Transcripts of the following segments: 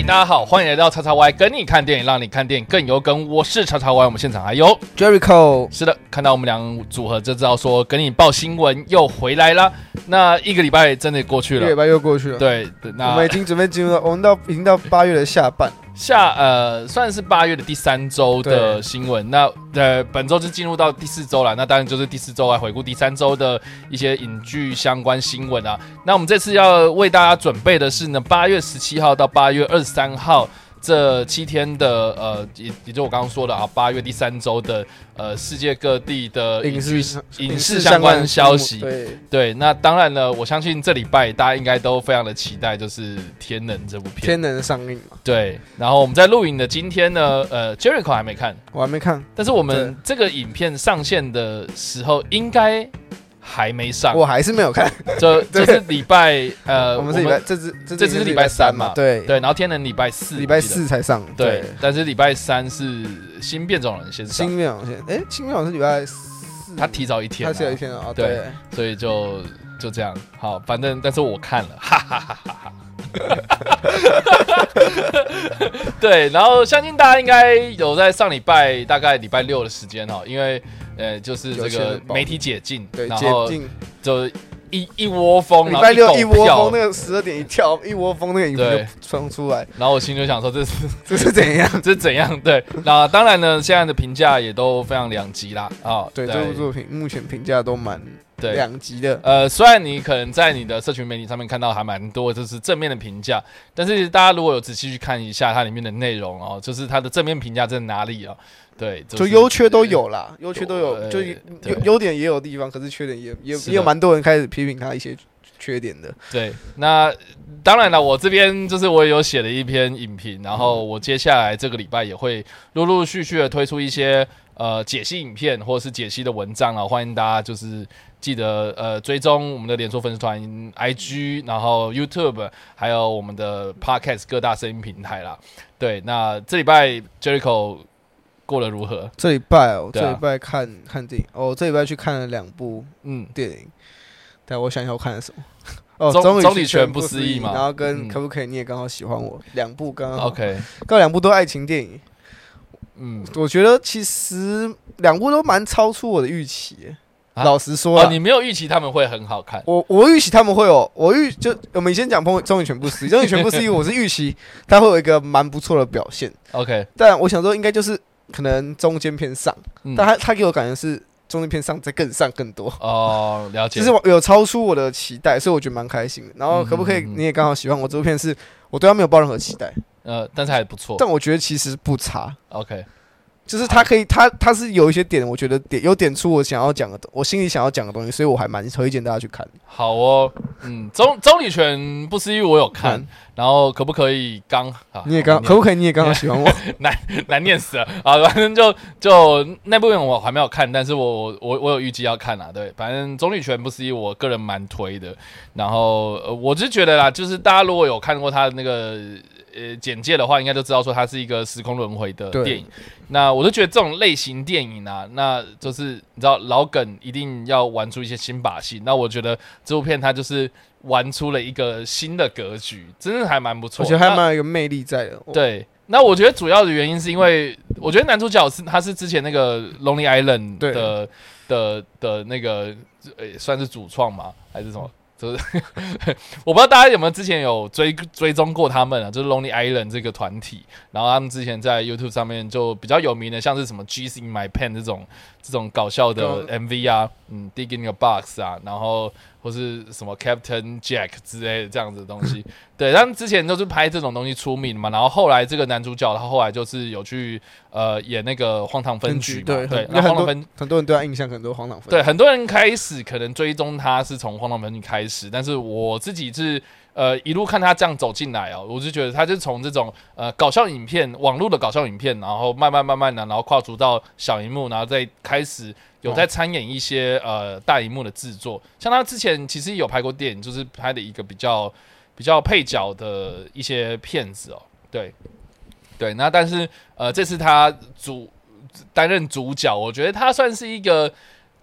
嘿，大家好，欢迎来到叉叉 Y，跟你看电影，让你看电影更有梗。我是叉叉 Y，我们现场还有 Jericho，是的，看到我们俩组合就知道说，跟你报新闻又回来了。那一个礼拜真的过去了，一个礼拜又过去了。，对，我那们已经准备进入到，我们到已经到八月的下半。下呃算是八月的第三周的新闻。那呃本周就进入到第四周了，那当然就是第四周来回顾第三周的一些影剧相关新闻啊。那我们这次要为大家准备的是呢，八月十七号到八月二十三号。这七天的呃，也也就我刚刚说的啊，八月第三周的呃，世界各地的影剧视影视相关消息，对，对，那当然了，我相信这礼拜大家应该都非常的期待，就是《天能》这部片。天能上映嘛，对，然后我们在录影的今天呢，呃，Jericho 还没看，我还没看，但是我们这个影片上线的时候应该还没上，我还是没有看。这 这是礼拜呃，我们是礼拜，这只这只是礼拜三嘛。对，对，然后天能礼拜四，礼拜四才上。对，但是礼拜三是新变种人先上，新变种先，哎，新变种是礼拜四，他提早一天啊，他提早一天啊，对对，所以就就这样，好，反正但是我看了，哈哈哈哈哈。对，然后相信大家应该有在上礼拜大概礼拜六的时间哦，因为呃就是这个媒体解禁，对，然后解禁。就一一窝蜂，礼拜六一窝蜂，那个十二点一跳，一窝蜂那个影对片就冲出来，然后我心里就想说这是 这是怎样？这是怎样？对，那当然呢，现在的评价也都非常两极啦啊，对，这部作品目前评价都蛮对两极的。呃，虽然你可能在你的社群媒体上面看到还蛮多就是正面的评价，但是大家如果有仔细去看一下它里面的内容哦，就是它的正面评价在哪里啊？对，就是优缺都有啦，优缺都有，呃就对优优点也有地方，可是缺点也也也有蛮多人开始批评他一些缺点的。对。那当然了，我这边就是我也有写了一篇影评，然后我接下来这个礼拜也会陆陆续续的推出一些呃解析影片或者是解析的文章啊，欢迎大家就是。记得呃追踪我们的连锁粉丝团、IG，然后 YouTube，还有我们的 Podcast 各大声音平台啦。对，那这礼拜 Jericho 过得如何？这礼拜哦，对啊。这礼拜看看电影。哦，这礼拜去看了两部嗯，电影，但我想一下我看了什么。哦，中终于中里全不不思议嘛。然后跟嗯。可不可以你也刚好喜欢我，两部刚刚 OK，刚好两部都爱情电影，嗯，我觉得其实两部都蛮超出我的预期。耶。啊？老实说哦，啦，你没有预期他们会很好看。我我预期他们会有，我预就我们先讲《朋友终于全部失忆》，《终于全部失忆》，我是预期他会有一个蛮不错的表现，？OK，但我想说应该就是可能中间偏上，嗯但他他给我感觉是中间偏上再更上更多，哦，了解，就是我有超出我的期待，所以我觉得蛮开心的。然后嗯可不可以你也刚好喜欢我这部片是，我对他没有抱任何期待，呃，但是还不错。但我觉得其实不差。OK，就是他可以，他他是有一些点，我觉得点有点出我想要讲的，我心里想要讲的东西，所以我还蛮推荐大家去看。好哦，嗯，中中里全不思议我有看嗯，然后可不可以刚啊？你也刚可不可以？你也刚刚喜欢我？难难念死了啊！反正就就那部分我还没有看，但是我我我有预计要看啊。对，反正中里全不思议，我个人蛮推的。然后呃，我是觉得啦，就是大家如果有看过他的那个呃简介的话，应该都知道说它是一个时空轮回的电影。那我就觉得这种类型电影啊，那就是你知道老梗一定要玩出一些新把戏。那我觉得这部片它就是玩出了一个新的格局，真的还蛮不错。我觉得还蛮有一个魅力在的。对，那我觉得主要的原因是因为，我觉得男主角是他是之前那个《Lonely Island 的》的的那个，呃，算是主创嘛，还是什么？就是 我不知道大家有没有之前有追追踪过他们啊，就是 Lonely Island 这个团体，然后他们之前在 YouTube 上面就比较有名的，像是什么 G's in My Pen 这种这种搞笑的 MV 啊，嗯，Dig in Your Box 啊，然后或是什么 Captain Jack 之类的这样子的东西。对，他们之前都是拍这种东西出名嘛，然后后来这个男主角他后来就是有去呃演那个荒唐分局嘛，对那荒唐分很多人对他印象很多荒唐分。对，很多人开始可能追踪他是从荒唐分局开始，但是我自己是呃一路看他这样走进来哦，我就觉得他就从这种呃搞笑影片、网络的搞笑影片，然后慢慢慢慢的，然后跨足到小荧幕，然后再开始有在参演一些呃大荧幕的制作，像他之前其实有拍过电影，就是拍的一个比较比较配角的一些片子哦，对对，那但是呃这次他主担任主角，我觉得他算是一个。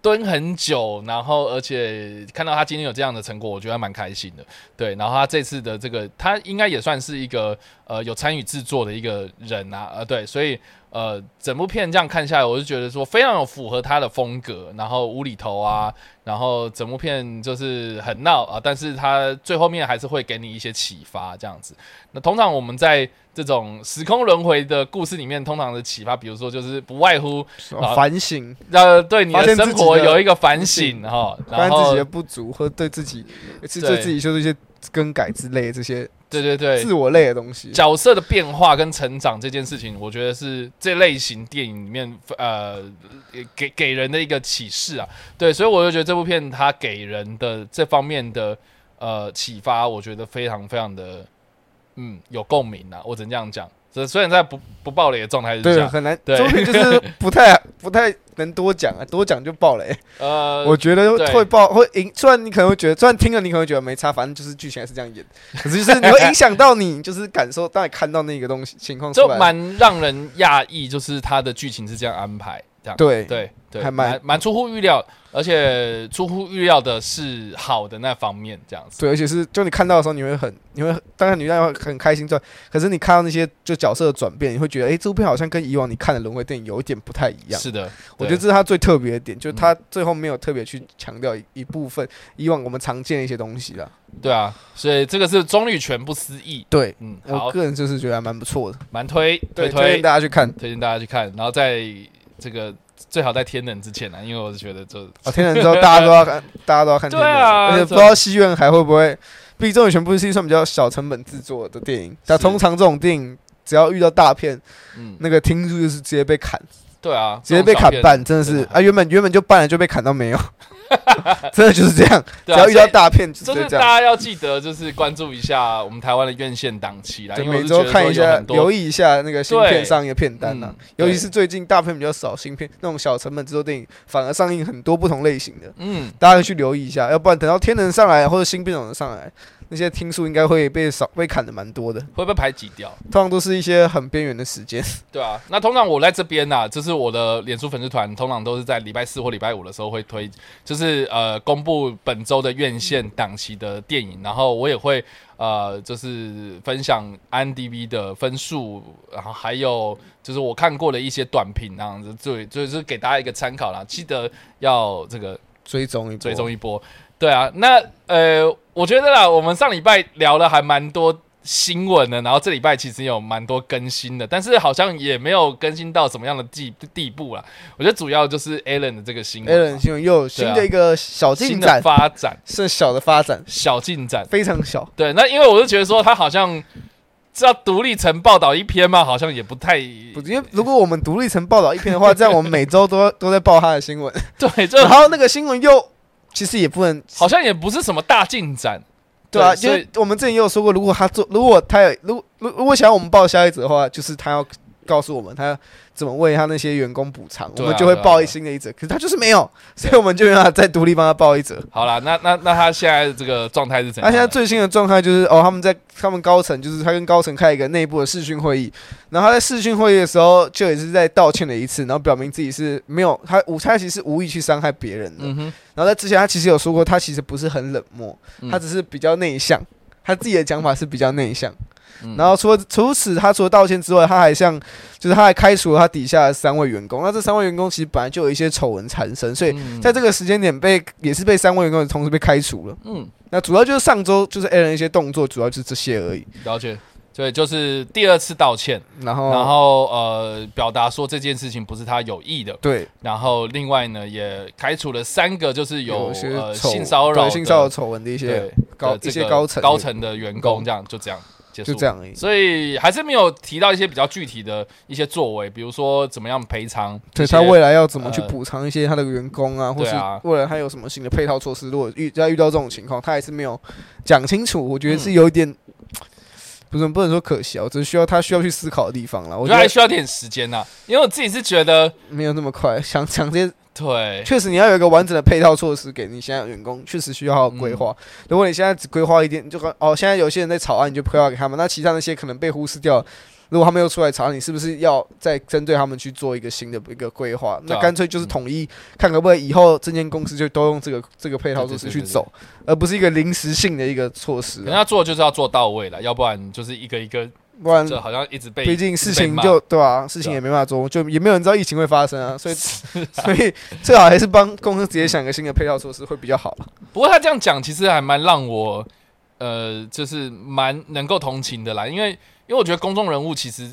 蹲很久，然后而且看到他今天有这样的成果，我觉得蛮开心的。对，然后他这次的这个，他应该也算是一个呃有参与制作的一个人啊，呃，对，所以呃整部片这样看下来，我就觉得说非常有符合他的风格，然后无厘头啊，然后整部片就是很闹啊，但是他最后面还是会给你一些启发，这样子。那通常我们在这种时空轮回的故事里面，通常的启发，比如说就是不外乎啊反省，呃对你的生活有一个反省哈，然后自己的不足，和对自己是对。对自己做出一些更改之类的这些对对对自我类的东西。角色的变化跟成长这件事情，我觉得是这类型电影里面呃给给人的一个启示啊。对，所以我就觉得这部片它给人的这方面的呃启发，我觉得非常非常的嗯有共鸣啊。我只能这样讲。这虽然在不不爆雷的状态之对，下，很难，对。就是 不太不太能多讲啊，多讲就爆雷。呃，我觉得对会爆会影，虽然你可能会觉得，虽然听了你可能会觉得没差，反正就是剧情还是这样演，可是就是你会影响到你，就是感受，当你看到那个东西情况出就来，蛮让人讶异，就是它的剧情是这样安排，这样对对对，还蛮蛮蛮出乎预料，而且出乎预料的是好的那方面，这样子。对，而且是就你看到的时候，你会很，你会当然你会很开心赚，可是你看到那些就角色的转变，你会觉得，哎、这部片好像跟以往你看的轮回电影有一点不太一样。是的，我觉得这是它最特别的点，就是它最后没有特别去强调一一部分以往我们常见的一些东西了。对啊，所以这个是中律全不思议。对，嗯，我，个人就是觉得还蛮不错的，蛮推对，推推荐大家去看。推荐大家去看，然后在这个最好在天冷之前呢、啊，因为我是觉得就哦，天冷之后大家都要看，大家都要看天人，对啊而且不知道戏院还会不会，毕竟这种全部是一算比较小成本制作的电影，但通常这种电影只要遇到大片，嗯，那个听数就是直接被砍，对啊，直接被砍半，真的真的是啊，原本原本就半了就被砍到没有，真的就是这样，只要遇到大片就就是是这样。大家要记得，就是关注一下我们台湾的院线档期啦，就因为我每周看一下，留意一下那个新片上映的片单呐、嗯尤其是最近大片比较少，新片那种小成本制作电影反而上映很多不同类型的，嗯，大家去留意一下，要不然等到天能上来或者新片种人上来，那些听数应该会被少被砍的蛮多的，会被排挤掉。通常都是一些很边缘的时间。对啊，那通常我在这边呐、就是我的脸书粉丝团，通常都是在礼拜四或礼拜五的时候会推，就是呃公布本周的院线档期的电影，然后我也会呃就是分享 IMDB 的分数，然后还有就是我看过的一些短评那样子，最，就是给大家一个参考啦，记得要这个追踪追踪一波。对啊，那呃，我觉得啦，我们上礼拜聊了还蛮多新闻的，然后这礼拜其实有蛮多更新的，但是好像也没有更新到什么样的地地步啦。我觉得主要就是 Alan 的这个新闻 a l 新闻又有新的一个小进展，发展，是小的发展，小进展。非常小。对，那因为我就觉得说他好像是要独立成报道一篇嘛，好像也不太不，因为如果我们独立成报道一篇的话，这样我们每周都都在报他的新闻，对，就然后那个新闻又其实也不能好像也不是什么大进展。对啊，因为我们之前也有说过，如果他做，如果他有，如果如如果想要我们报销一则的话，就是他要告诉我们他怎么为他那些员工补偿，啊我们就会报一新的一则。可是他就是没有，所以我们就让他再独立帮他报一则。好啦，那那那他现在的这个状态是怎样？他现在最新的状态就是，哦，他们在他们高层，就是他跟高层开一个内部的视讯会议，然后他在视讯会议的时候，就也是在道歉了一次，然后表明自己是没有他无他其实是无意去伤害别人的。然后在之前，他其实有说过，他其实不是很冷漠，嗯他只是比较内向。他自己的讲法是比较内向。嗯然后除了除此，他除了道歉之外，他还向就是他还开除了他底下的三位员工。那这三位员工其实本来就有一些丑闻缠身，所以嗯在这个时间点被也是被三位员工同时被开除了。嗯。那主要就是上周就是 A 人一些动作，主要就是这些而已。了解，对，就是第二次道歉，然后然后呃表达说这件事情不是他有意的，对。然后另外呢也开除了三个就是有一些呃性骚扰性骚扰丑闻的一些高的这个一些高层高层的员工，这样就这样结束，就这样而已。所以还是没有提到一些比较具体的一些作为，比如说怎么样赔偿，对他未来要怎么去呃补偿一些他的员工啊，或是未来他有什么新的配套措施？如果遇再遇到这种情况，他还是没有讲清楚，我觉得嗯是有一点，不是不能说可惜啊，我只是需要他需要去思考的地方了。我觉得还需要点时间呐、因为我自己是觉得没有那么快，想想这些，对，确实你要有一个完整的配套措施给你现在的员工，确实需要好好规划。嗯如果你现在只规划一点，就跟哦，现在有些人在草案，你就规划给他们，那其他那些可能被忽视掉。如果他们又出来查，你是不是要再针对他们去做一个新的一个规划？啊那干脆就是统一，看可不可以以后这间公司就都用这个这个配套措施去走，而不是一个临时性的一个措施啊。人家做就是要做到位了，要不然就是一个一个，不然这好像一直被，毕竟事情就对啊，事情也没办法做，就也没有人知道疫情会发生啊，所以 所以最好还是帮公司直接想个新的配套措施会比较好了。不过他这样讲，其实还蛮让我呃，就是蛮能够同情的啦，因为因为我觉得公众人物其实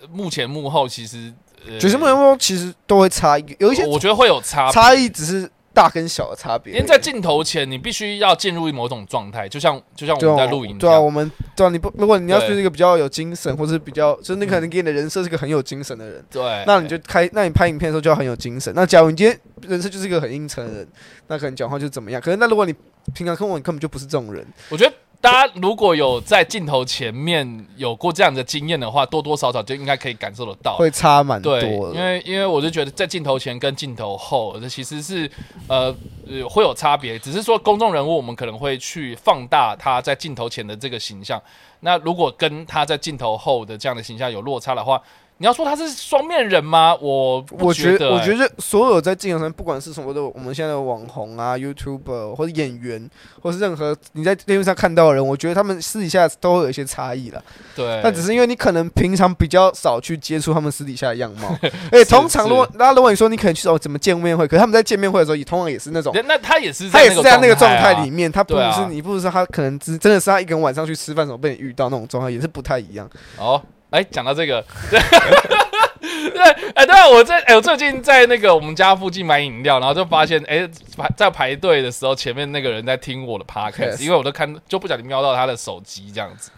呃幕前幕后其实，呃爵士梦梦其实都会差异，有一些我觉得会有差差异只是大跟小的差别。因为在镜头前，你必须要进入某种状态，就像就像我们在录影一对啊，我们对啊，你不如果你要是一个比较有精神，或是比较就是你可能给你的人设是个很有精神的人，对，那你就开，那你拍影片的时候就要很有精神。那假如你今天人设就是一个很阴沉的人，那可能讲话就怎么样？可是那如果你平常跟我，你根本就不是这种人，我觉得大家如果有在镜头前面有过这样的经验的话，多多少少就应该可以感受得到。会差蛮多。因为因为我就觉得在镜头前跟镜头后，这其实是呃呃会有差别，只是说公众人物我们可能会去放大他在镜头前的这个形象，那如果跟他在镜头后的这样的形象有落差的话，你要说他是双面人吗？我不我觉得、我觉得得所有在镜头上，不管是什么的，我们现在的网红啊、YouTuber 或者演员，或是任何你在电视上看到的人，我觉得他们私底下都会有一些差异了。对，但只是因为你可能平常比较少去接触他们私底下的样貌，而且通常如果那如果你说你可能去哦怎么见面会，可是他们在见面会的时候也通常也是那种。那他也是他也是在那个状态里面，他不是你不是说他可能只真的是他一个人晚上去吃饭的时候被你遇到那种状态，也是不太一样。哦，哎，讲到这个，对，对，哎，对啊，我在哎，我最近在那个我们家附近买饮料，然后就发现，哎，排在排队的时候，前面那个人在听我的 podcast，Yes 因为我都看就不小心瞄到他的手机这样子。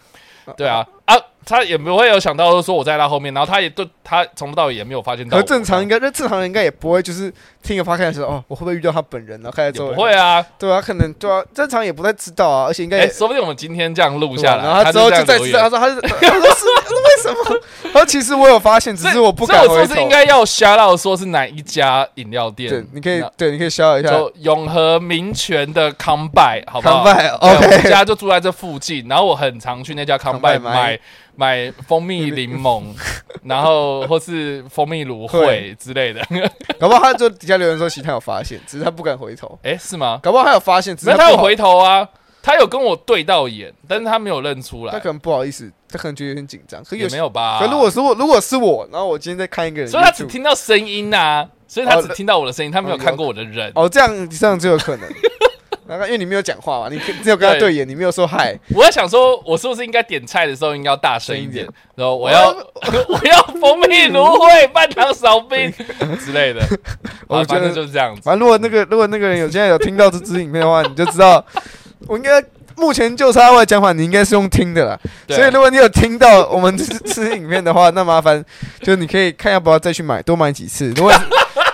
对啊，啊，他也不会有想到说我在他后面，然后他也对他从头到尾也没有发现到正常应该，那正常人应该也不会就是听个 podcast 的时候，哦，我会不会遇到他本人？然后开始之后不会啊，对啊，可能对啊，正常也不太知道啊，而且应该。说不定我们今天这样录下来，啊然后他之后就再知道，他说他 是，他说是，为什么？他说其实我有发现，只是我不敢回头是不是应。该要 shout out 说是哪一家饮料店？对，你可以对，你可以瞎一下。就永和民权的康拜，好不好？康拜 OK 们家就住在这附近，然后我很常去那家康拜买买买蜂蜜柠檬，然后或是蜂蜜芦荟之类的。搞不好他就底下留言说，其实他有发现，只是他不敢回头。哎，是吗？搞不好他有发现，只是他有回头啊，他有跟我对到眼，但是他没有认出来他可，能不好意思，他可能觉得有点紧张。可也有没有吧？可如果是我，如果是我，然后我今天在看一个人所以他只听到声音呐，所以他哦只听到我的声音，他没有哦看过我的人。哦，这样这样就有可能。然后因为你没有讲话嘛，你只有跟他对对眼，你没有说嗨。我在想说，我是不是应该点菜的时候应该要大声一点然后我要我要 蜂蜜芦荟半糖少冰之类的，啊，我觉得就是这样子。反正如果那个如果那个人有现在有听到这支影片的话，你就知道我应该目前就差我的讲法，你应该是用听的啦。所以如果你有听到我们这 这支影片的话，那麻烦就是你可以看要不要再去买，多买几次。如果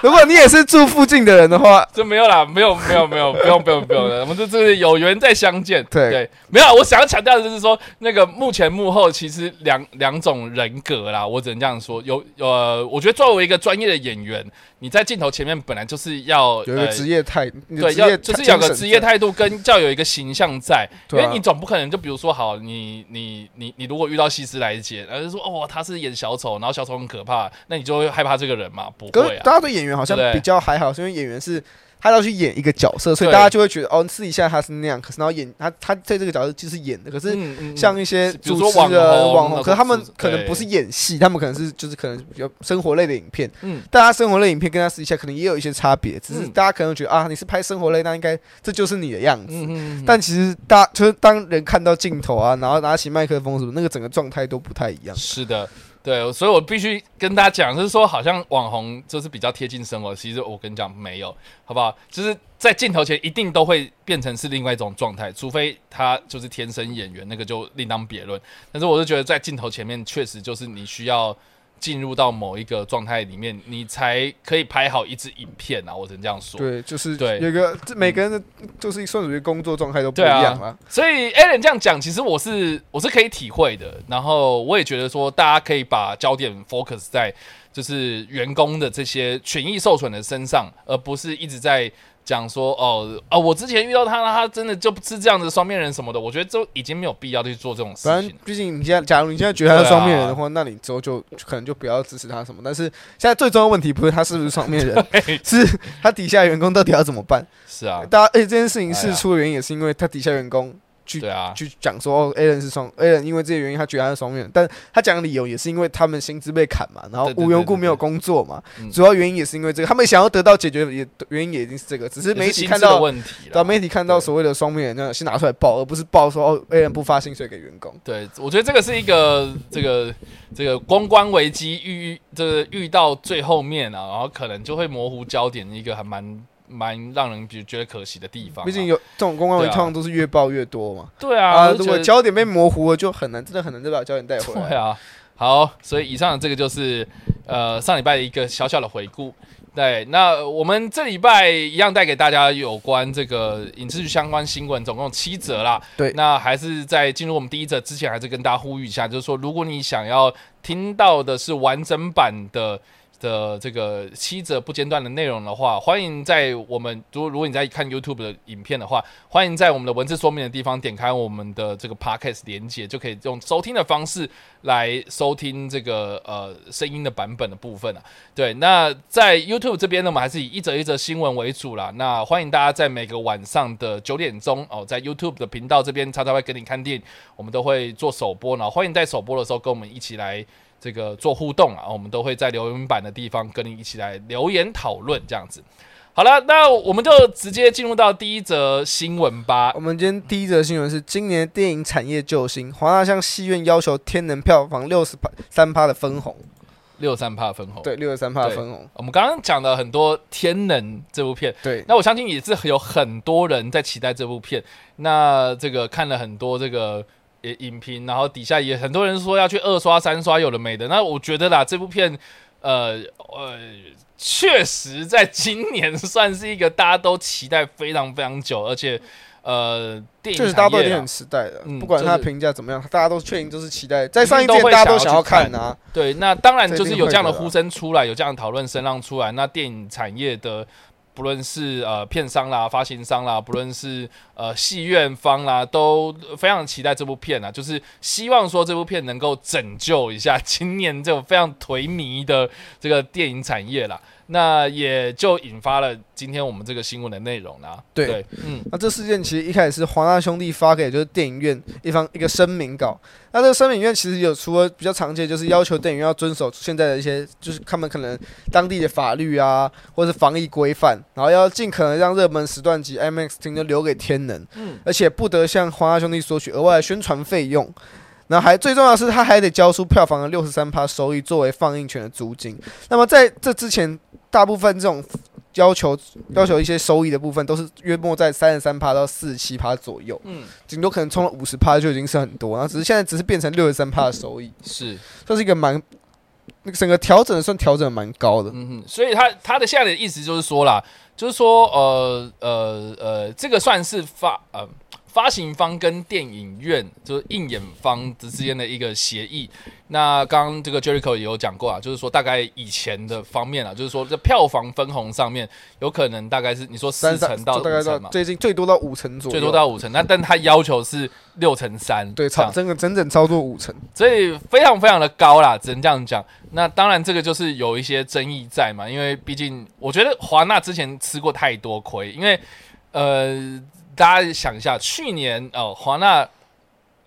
如果你也是住附近的人的话，就没有啦，没有没有没有，不用不用不用的，我们这这是有缘再相见。对没有，我想要强调的就是说，那个幕前幕后其实两两种人格啦，我只能这样说。有呃，我觉得作为一一个专业的演员，你在镜头前面本来就是要有一个职业。态，对，要就是有个职业态度跟要有一个形象在，因为你总不可能就比如说好，你你你你如果遇到西斯莱杰，然后就说哦他是演小丑，然后小丑很可怕，那你就会害怕这个人嘛？不会啊，大家对演员好像比较还好，是因为演员是他要去演一个角色，所以大家就会觉得哦，私底下他是那样，可是然后演他他在这个角色就是演的，可是像一些主持人、网红可是他们可能不是演戏，他们可能是就是可能比较生活类的影片，嗯。但他生活类影片跟他私底下可能也有一些差别，只是嗯。大家可能觉得啊，你是拍生活类，那应该这就是你的样子。嗯嗯，但其实大就是当人看到镜头啊，然后拿起麦克风什么，那个整个状态都不太一样。是的，对，所以我必须跟大家讲，就是说，好像网红就是比较贴近生活，其实我跟你讲没有，好不好？就是在镜头前一定都会变成是另外一种状态，除非他就是天生演员，那个就另当别论。但是我是觉得在镜头前面，确实就是你需要。进入到某一个状态里面，你才可以拍好一支影片啊！我只能这样说。对，就是对有个这每个人的就是算属于工作状态都不一样啊。所以 Alan 这样讲，其实我是我是可以体会的。然后我也觉得说，大家可以把焦点 focus 在就是员工的这些权益受损的身上，而不是一直在讲说哦哦，我之前遇到他，他真的就不是这样子双面人什么的。我觉得就已经没有必要去做这种事情反正。毕竟你现在，假如你现在觉得他是双面人的话，那你之后就可能就不要支持他什么。但是现在最重要的问题不是他是不是双面人，是他底下员工到底要怎么办？是啊，大家，而且这件事情事出的原因也是因为他底下员工去对啊，去讲说哦，A 人是双 A 人，因为这些原因他觉得他是双面人，但他讲的理由也是因为他们薪资被砍嘛，然后无缘故没有工作嘛，嗯主要原因也是因为这个，他们想要得到解决的也原因也一定是这个，只是媒体看到。问题啦对啊，媒体看到所谓的双面人，那先拿出来报，而不是报说哦，A 人不发薪水给员工。对，我觉得这个是一个这个这个公关危机遇这个遇到最后面啊，然后可能就会模糊焦点，一个还蛮蛮让人比觉得可惜的地方啊。毕竟有这种公关通常都是越爆越多嘛。对啊，如果焦点被模糊了，就很难，真的很难再把焦点带回来。对啊，好，所以以上这个就是呃上礼拜的一个小小的回顾。对，那我们这礼拜一样带给大家有关这个影视剧相关新闻，总共七则啦。对那还是在进入我们第一则之前，还是跟大家呼吁一下，就是说，如果你想要听到的是完整版的。的这个七则不间断的内容的话，欢迎在我们如如果你在看 YouTube 的影片的话，欢迎在我们的文字说明的地方点开我们的这个 Podcast 连接，就可以用收听的方式来收听这个呃声音的版本的部分啊。对，那在 YouTube 这边呢，我们还是以一则一则新闻为主啦。那欢迎大家在每个晚上的九点钟哦，在 YouTube 的频道这边，常常会跟你看电影，我们都会做首播，呢欢迎在首播的时候跟我们一起来。这个做互动啊，我们都会在留言板的地方跟你一起来留言讨论这样子。好了，那我们就直接进入到第一则新闻吧我。们今天第一则新闻是今年电影产业救星，华纳向戏院要求《天能》票房六十三趴的分红，六三趴分红，对，六十三趴的分红，我们刚刚讲了很多《天能》这部片，对，那我相信也是有很多人在期待这部片。那这个看了很多这个呃影评，然后底下也很多人说要去二刷、三刷，有的没的。那我觉得啦，这部片，呃呃，确实在今年算是一个大家都期待非常非常久，而且呃，电影确实大家都很期待的，嗯不管他的就是评价怎么样，大家都确定就是期待。在上一届大家都想要看看啊，对，那当然就是有这样的呼声出来，有这样的讨论声浪出来，那电影产业的。不论是呃片商啦、发行商啦，不论是呃戏院方啦，都非常期待这部片啊，就是希望说这部片能够拯救一下今年这种非常颓靡的这个电影产业啦。那也就引发了今天我们这个新闻的内容啦。对嗯，那这事件其实一开始是华纳兄弟发给就是电影院一方一个声明稿。那这个声明院其实有除了比较常见，就是要求电影院要遵守现在的一些，就是他们可能当地的法律啊，或是防疫规范，然后要尽可能让热门时段及 IMAX 厅都留给天能，嗯而且不得向华纳兄弟索取额外的宣传费用。然后还最重要的是，他还得交出票房的六十三趴收益作为放映权的租金。那么在这之前，大部分这种要求要求一些收益的部分，都是约莫在三十三趴到四十七趴左右，嗯，顶多可能冲了五十趴就已经是很多，然后只是现在只是变成六十三趴的收益，是，这是一个蛮那个整个调整算调整蛮高的。嗯哼，所以他他的现在的意思就是说啦，就是说呃呃呃，这个算是发呃发行方跟电影院就是映演方之间的一个协议。那刚刚这个 Jericho 也有讲过啊，就是说大概以前的方面啊，就是说这票房分红上面有可能大概是你说四三成到大概到五成嘛，最近最多到五成左右，最多到五成，那但他要求是六成三，对超整个整整超过五成。所以非常非常的高啦，只能这样讲。那当然，这个就是有一些争议在嘛，因为毕竟我觉得华纳之前吃过太多亏，因为呃，大家想一下，去年哦，华纳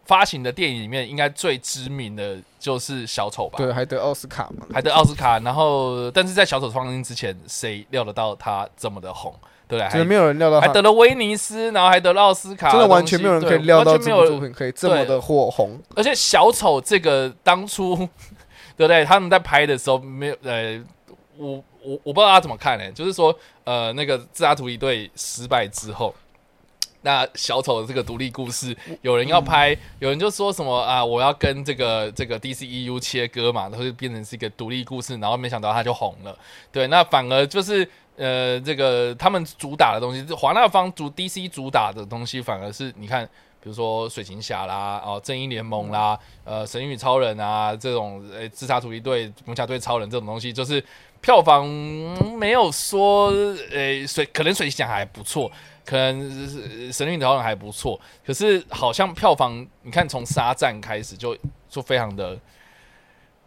发行的电影里面，应该最知名的就是小丑吧？对，还得奥斯卡嘛。还得奥斯卡。然后，但是在小丑上映之前，谁料得到他这么的红？对不对？没有人料到，还得了威尼斯，然后还得了奥斯卡，真的完全没有人可以料到这部作品可以这么的火红。而且小丑这个当初，对不对？他们在拍的时候没有呃，我我我不知道他怎么看呢、就是说呃，那个自杀突击队失败之后。那小丑的这个独立故事，有人要拍，有人就说什么啊，我要跟这个这个 DCEU 切割嘛，然后就变成是一个独立故事，然后没想到他就红了。对，那反而就是呃，这个他们主打的东西，华纳方主 DC 主打的东西，反而是你看比如说水行侠啦、哦正义联盟啦、呃神与超人啊这种呃自杀突击队、魔侠队超人这种东西，就是票房没有说呃水可能水行侠还不错。可能是神韵导演还不错，可是好像票房，你看从沙赞开始就就非常的，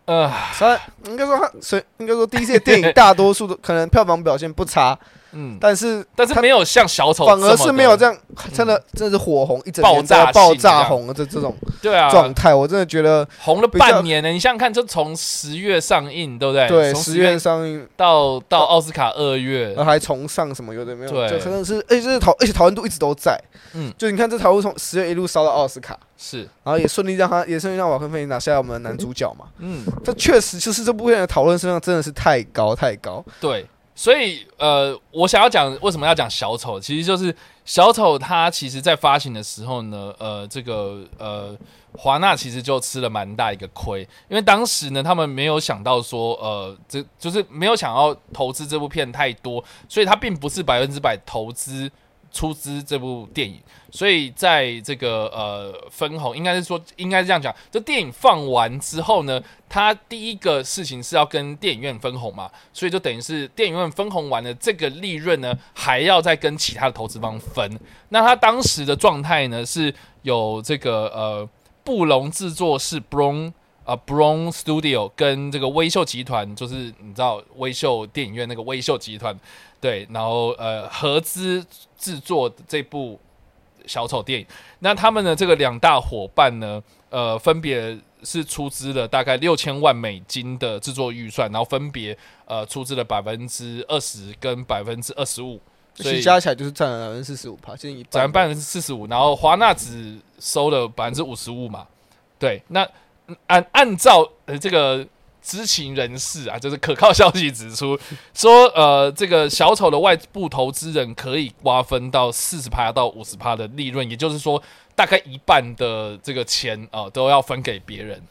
呃，沙应该说他所以应该说 DC 的电影大多数都可能票房表现不差，嗯，但是但是他没有像小丑反而是没有这样，真的真的是火红一整爆炸爆炸红的这这种对啊，状态，我真的觉得红了半年呢。你想想看，就从十月上映，对不对？对十月上映，到到奥斯卡二月。然，后还重上什么有的没有，对。就可能是而且这讨而且讨论度一直都在，嗯，就你看这讨论从十月一路烧到奥斯卡，是，然后也顺利让他也顺利让瓦昆菲尼拿下我们的男主角嘛，嗯，这确实就是这部片的讨论声量真的是太高太高，对。所以，呃，我想要讲为什么要讲小丑，其实就是小丑他其实在发行的时候呢，呃，这个呃，华纳其实就吃了蛮大一个亏，因为当时呢，他们没有想到说，呃，这就是没有想要投资这部片太多，所以他并不是百分之百投资出资这部电影，所以在这个呃分红，应该是说应该是这样讲，这电影放完之后呢，他第一个事情是要跟电影院分红嘛，所以就等于是电影院分红完了，这个利润呢还要再跟其他的投资方分。那他当时的状态呢是有这个呃布隆制作室 Brown 啊 Brown Studio 跟这个微秀集团，就是你知道微秀电影院那个微秀集团，对，然后呃合资制作的这部小丑电影。那他们的这个两大伙伴呢，呃，分别是出资了大概六千万美金的制作预算，然后分别呃出资了百分之二十跟百分之二十五，所以加起来就是占了百分之四十五趴，接近一半。占百分之四十五，然后华纳只收了百分之五十五嘛。对，那嗯按按照呃这个知情人士啊，就是可靠消息指出 说，呃，这个小丑的外部投资人可以瓜分到四十趴到五十趴的利润，也就是说，大概一半的这个钱啊、都要分给别人。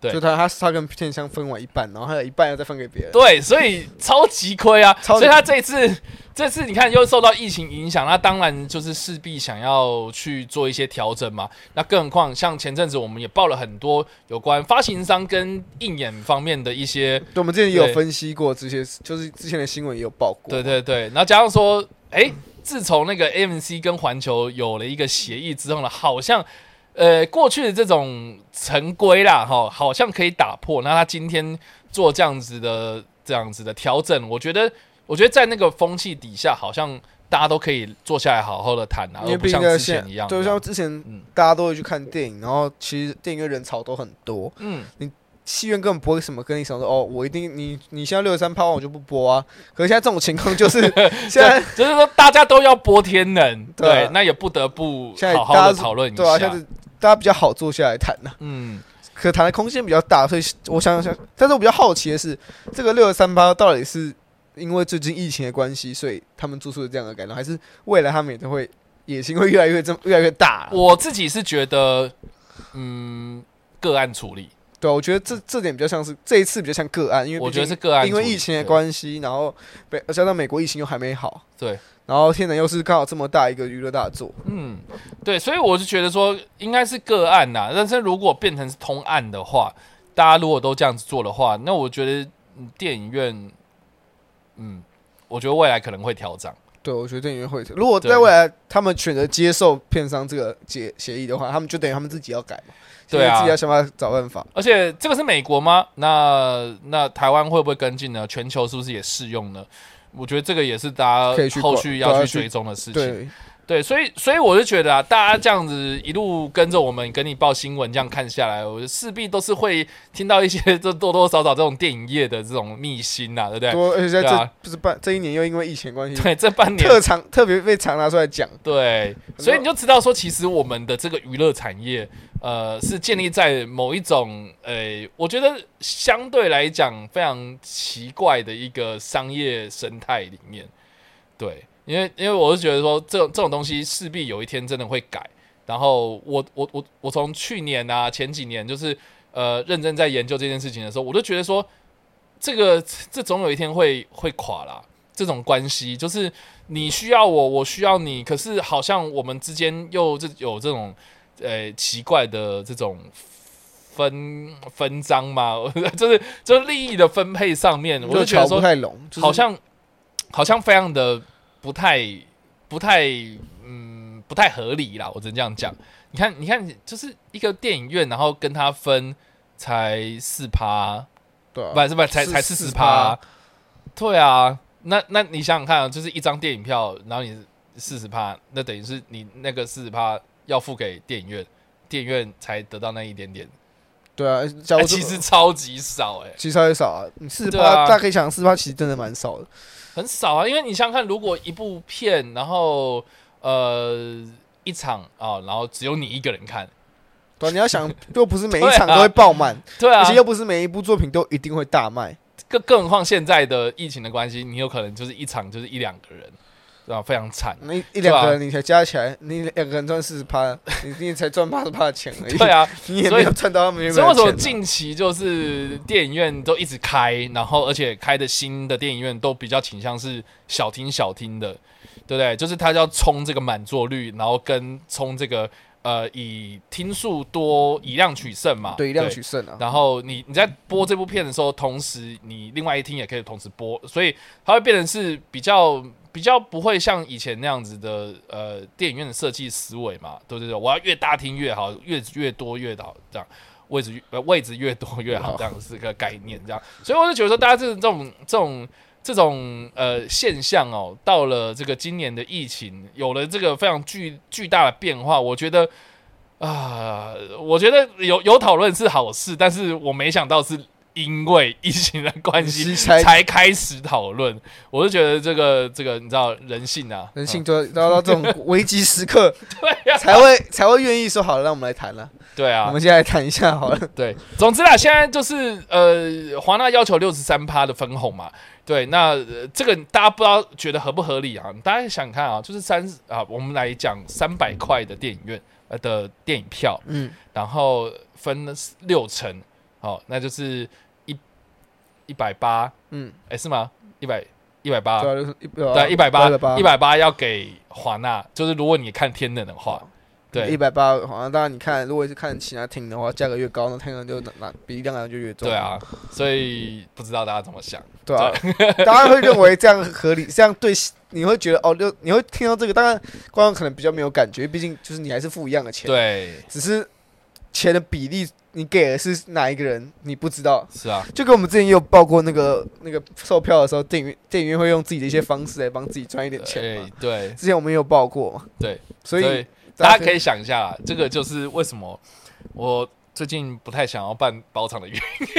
对就他他他跟片商分完一半，然后还有一半要再分给别人。对，所以超级亏啊！所以他这一次，这次你看又受到疫情影响，那当然就是势必想要去做一些调整嘛。那更何况像前阵子我们也报了很多有关发行商跟映演方面的一些，对，我们之前也有分析过这些，就是之前的新闻也有报过。对对对，然后加上说，哎，自从那个 AMC 跟环球有了一个协议之后呢，好像。呃，过去的这种陈规啦，哈，好像可以打破。那他今天做这样子的这样子的调整，我觉得，我觉得在那个风气底下，好像大家都可以坐下来好好的谈啊，因为而不像之前一样。对，像之前嗯大家都会去看电影，然后其实电影院人潮都很多，嗯，戏院根本不会什么跟你想说哦，我一定你你现在六十三趴我就不播啊。可是现在这种情况就是 现在就是说大家都要播天能，对啊。对，那也不得不现在好好的大家讨论一下。对啊，现下。在大家比较好坐下来谈呐、嗯，可谈的空间比较大，所以我想想，但是我比较好奇的是，这个六十三趴到底是因为最近疫情的关系，所以他们做出了这样的改动，还是未来他们也都会野心会越来越这么越来越大、我自己是觉得，嗯，个案处理，对啊，我觉得这这点比较像是这一次比较像个案，因为我觉得是个案，因为疫情的对关系，然后北加上美国疫情又还没好，对，然后天能又是刚好这么大一个娱乐大作，嗯，对，所以我就觉得说应该是个案呐，但是如果变成是通案的话，大家如果都这样子做的话，那我觉得嗯电影院，嗯，我觉得未来可能会调涨。对，我觉得电影院会。如果在未来他们选择接受片商这个协协议的话，他们就等于他们自己要改嘛，对啊自己要想办法找办法。而且这个是美国吗？那那台湾会不会跟进呢？全球是不是也适用呢？我觉得这个也是大家后续要去追踪的事情。对，所以所以我就觉得啊，大家这样子一路跟着我们，跟你报新闻这样看下来，我势必都是会听到一些 这多多少少这种电影业的这种秘辛呐、对不对？多，而且在对啊这不是半这一年又因为疫情关系，对，这半年特长特别被常拿出来讲。对，所以你就知道说，其实我们的这个娱乐产业，呃，是建立在某一种，呃，我觉得相对来讲非常奇怪的一个商业生态里面。对，因为因为我是觉得说，这种这种东西势必有一天真的会改。然后我我我我从去年啊前几年就是呃认真在研究这件事情的时候，我就觉得说，这个这总有一天会会垮啦。这种关系就是你需要我，我需要你，可是好像我们之间又这有这种呃奇怪的这种分分赃嘛，就是就是利益的分配上面，我就觉得说好像好像非常的不太不太嗯不太合理啦，我只能这样讲。你看，你看，就是一个电影院，然后跟他分才四趴，对啊。不是不是才才四十趴，对啊，那那你想想看啊，就是一张电影票，然后你四十趴，那等于是你那个四十趴要付给电影院，电影院才得到那一点点，对啊，其实超级少哎、其实超级少啊，你四十八，大家可以想四十八其实真的蛮少的，很少啊，因为你想想看，如果一部片，然后呃一场啊、然后只有你一个人看，对啊，你要想，又不是每一场都会爆满，对啊。而且，又不是每一部作品都一定会大卖，更更何况现在的疫情的关系，你有可能就是一场就是一两个人，非常惨。那一两个人你才加起来，你两个人赚四十趴，你你才赚八十趴的钱而已，对啊，你也所以没有赚到他们原所以为什么本的钱啊。近期就是电影院都一直开，然后而且开的新的电影院都比较倾向是小厅小厅的，对不对？就是他要冲这个满座率，然后跟冲这个呃以听数多以量取胜嘛，对，以量取胜啊，然后你你在播这部片的时候，同时你另外一厅也可以同时播，所以它会变成是比较比较不会像以前那样子的呃电影院的设计思维嘛，对对对，我要越大厅越好，越越多越好，这样。位置呃位置越多越好，这样是个概念，这样，所以我就觉得说，大家这种这种这种。这种呃现象哦，到了这个今年的疫情，有了这个非常巨巨大的变化，我觉得啊、我觉得有有讨论是好事，但是我没想到是因为疫情的关系才才开始讨论。我是觉得这个这个你知道人性啊，人性嗯就要到到这种危机时刻 对呀、才会才会愿意说好了，让我们来谈了。我对啊，我们现在来谈一下好了。对，总之啦，现在就是呃，华纳要求六十三趴的分红嘛，对，那、呃这个大家不知道觉得合不合理啊？大家想想看啊，就是三啊，我们来讲三百块的电影院呃的电影票，嗯，然后分六成，好、那就是一一百八，嗯，哎是吗？一百一百八对，一百八，八一百八要给华纳，就是如果你看天能的话，一对百八，好像当然你看，如果是看其他厅的话，价格越高，那厅就拿拿比例量就越重。对啊，，所以不知道大家怎么想。对啊，大家会认为这样合理，这样对，你会觉得哦，就你会听到这个，当然观众可能比较没有感觉，毕竟就是你还是付一样的钱，，对，只是钱的比例你给的是哪一个人，你不知道。是啊，就跟我们之前也有报过那个那个售票的时候，电影院电影院会用自己的一些方式来帮自己赚一点钱。对之前我们也有报过嘛，对，所以大家可以想一下啦，这个就是为什么我最近不太想要办包场的原因。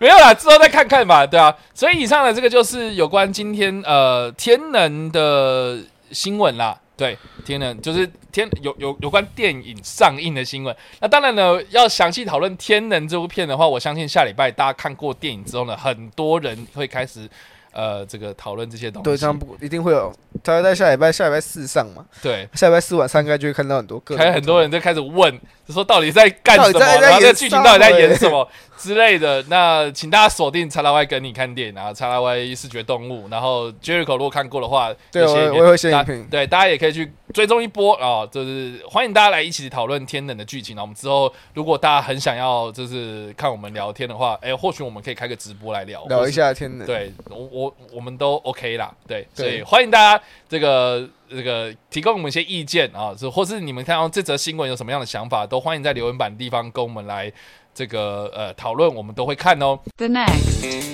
没有啦，之后再看看吧，对啊。所以以上的这个就是有关今天呃天能的新闻啦。对，天能就是天有有有关电影上映的新闻。那当然呢，要详细讨论《天能》这部片的话，我相信下礼拜大家看过电影之后呢，很多人会开始呃这个讨论这些东西。对，这样不一定会有，大概在下礼拜下礼拜四上嘛，对，下礼拜四晚上应该就会看到很多个，还有很多人就开始问，就说到底在干什么，然后这演剧情到底在演什么之类的。那请大家锁定查拉 Y 跟你看电影啊，查拉 Y 视觉动物，然后 Jericho 如果看过的话，对我我会写大影评对，大家也可以去追踪一波啊、就是欢迎大家来一起讨论天冷的剧情啊。我们之后如果大家很想要就是看我们聊天的话，哎、或许我们可以开个直播来聊，聊一下天冷，对我我我们都 OK 啦，对，所以欢迎大家这个这个提供我们一些意见啊，是或是你们看到这则新闻有什么样的想法，都欢迎在留言板地方跟我们来这个呃讨论，我们都会看哦。The next.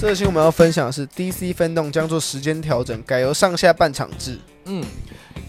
这个新闻我们要分享的是 DC 分动将做时间调整，改由上下半场制。嗯，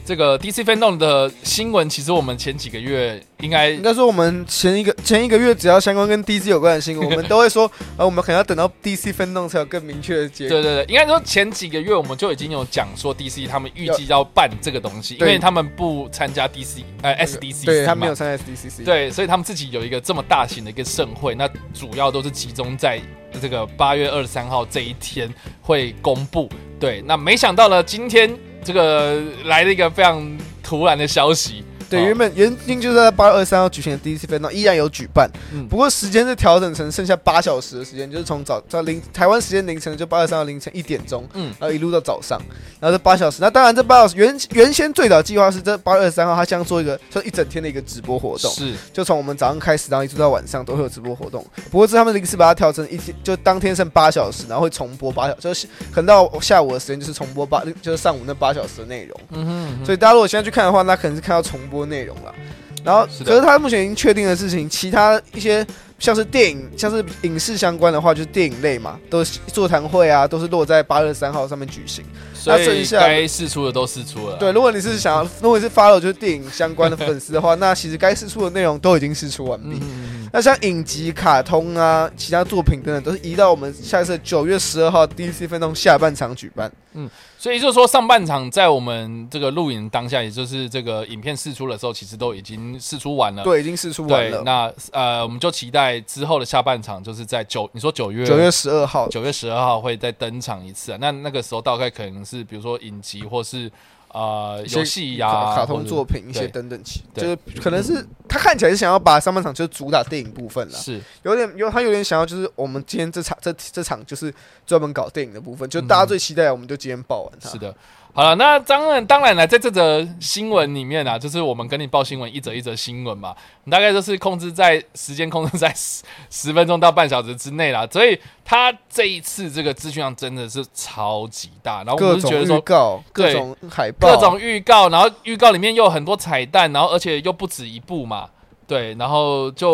这个 DC Fandom 的新闻，其实我们前几个月应该应该说，我们前一个前一个月只要相关跟 DC 有关的新闻，我们都会说，呃，我们可能要等到 DC 分动才有更明确的结果。对对对，应该说前几个月我们就已经有讲说 DC 他们预计要办这个东西，因为他们不参加 DC 呃 SDC，对他嘛没有参加 SDCC。对，所以他们自己有一个这么大型的一个盛会，那主要都是集中在这个八月二十三号这一天会公布。对，那没想到呢，今天这个来了一个非常突然的消息，原本原定就是在八月二十三号举行的 DC 分，依然有举办，嗯。不过时间是调整成剩下八小时的时间，就是从早在凌台湾时间凌晨就八月三号凌晨一点钟，嗯。然后一路到早上，然后这八小时。那当然这八小时原原先最早计划是这八月二十三号，他将做一个就一整天的一个直播活动，是。就从我们早上开始，然后一直到晚上都会有直播活动。不过这他们临时把它调成一天，就当天剩八小时，然后会重播八小，就是可能到下午的时间就是重播八，就是上午那八小时的内容。嗯哼嗯哼。所以大家如果现在去看的话，那可能是看到重播内容了。然后，是可是他目前已经确定的事情，其他一些像是电影、像是影视相关的话，就是电影类嘛，都是座谈会啊，都是落在八月三号上面举行。所以剩下该试出的都试出了。对，如果你是想要，如果你是 follow 就是电影相关的粉丝的话，那其实该试出的内容都已经试出完毕。嗯，嗯嗯那像影集、卡通啊，其他作品等等，都是移到我们下一次九月十二号 DC 分钟下半场举办。所以就是说，上半场在我们这个录影当下，也就是这个影片试出的时候，其实都已经试出完了。对，已经试出完对，了。那呃，我们就期待之后的下半场，就是在九，你说九月九月十二号，九月十二号会再登场一次啊。那那个时候大概可能是比如说影集或是呃游戏呀、卡卡通作品一些等等就是可能是他看起来是想要把上半场就主打电影部分了，是有点有他有点想要就是我们今天这场这这场就是专门搞电影的部分，就大家最期待，我们就今天报完它。是的。好了，那当然，当然了，在这则新闻里面啊，就是我们跟你报新闻，一则一则新闻嘛，大概就是控制在时间控制在十十分钟到半小时之内啦。所以他这一次这个资讯量真的是超级大，然后我各种预们是觉得说告、各对种海报、各种预告，然后预告里面又有很多彩蛋，然后而且又不止一部嘛。对，然后就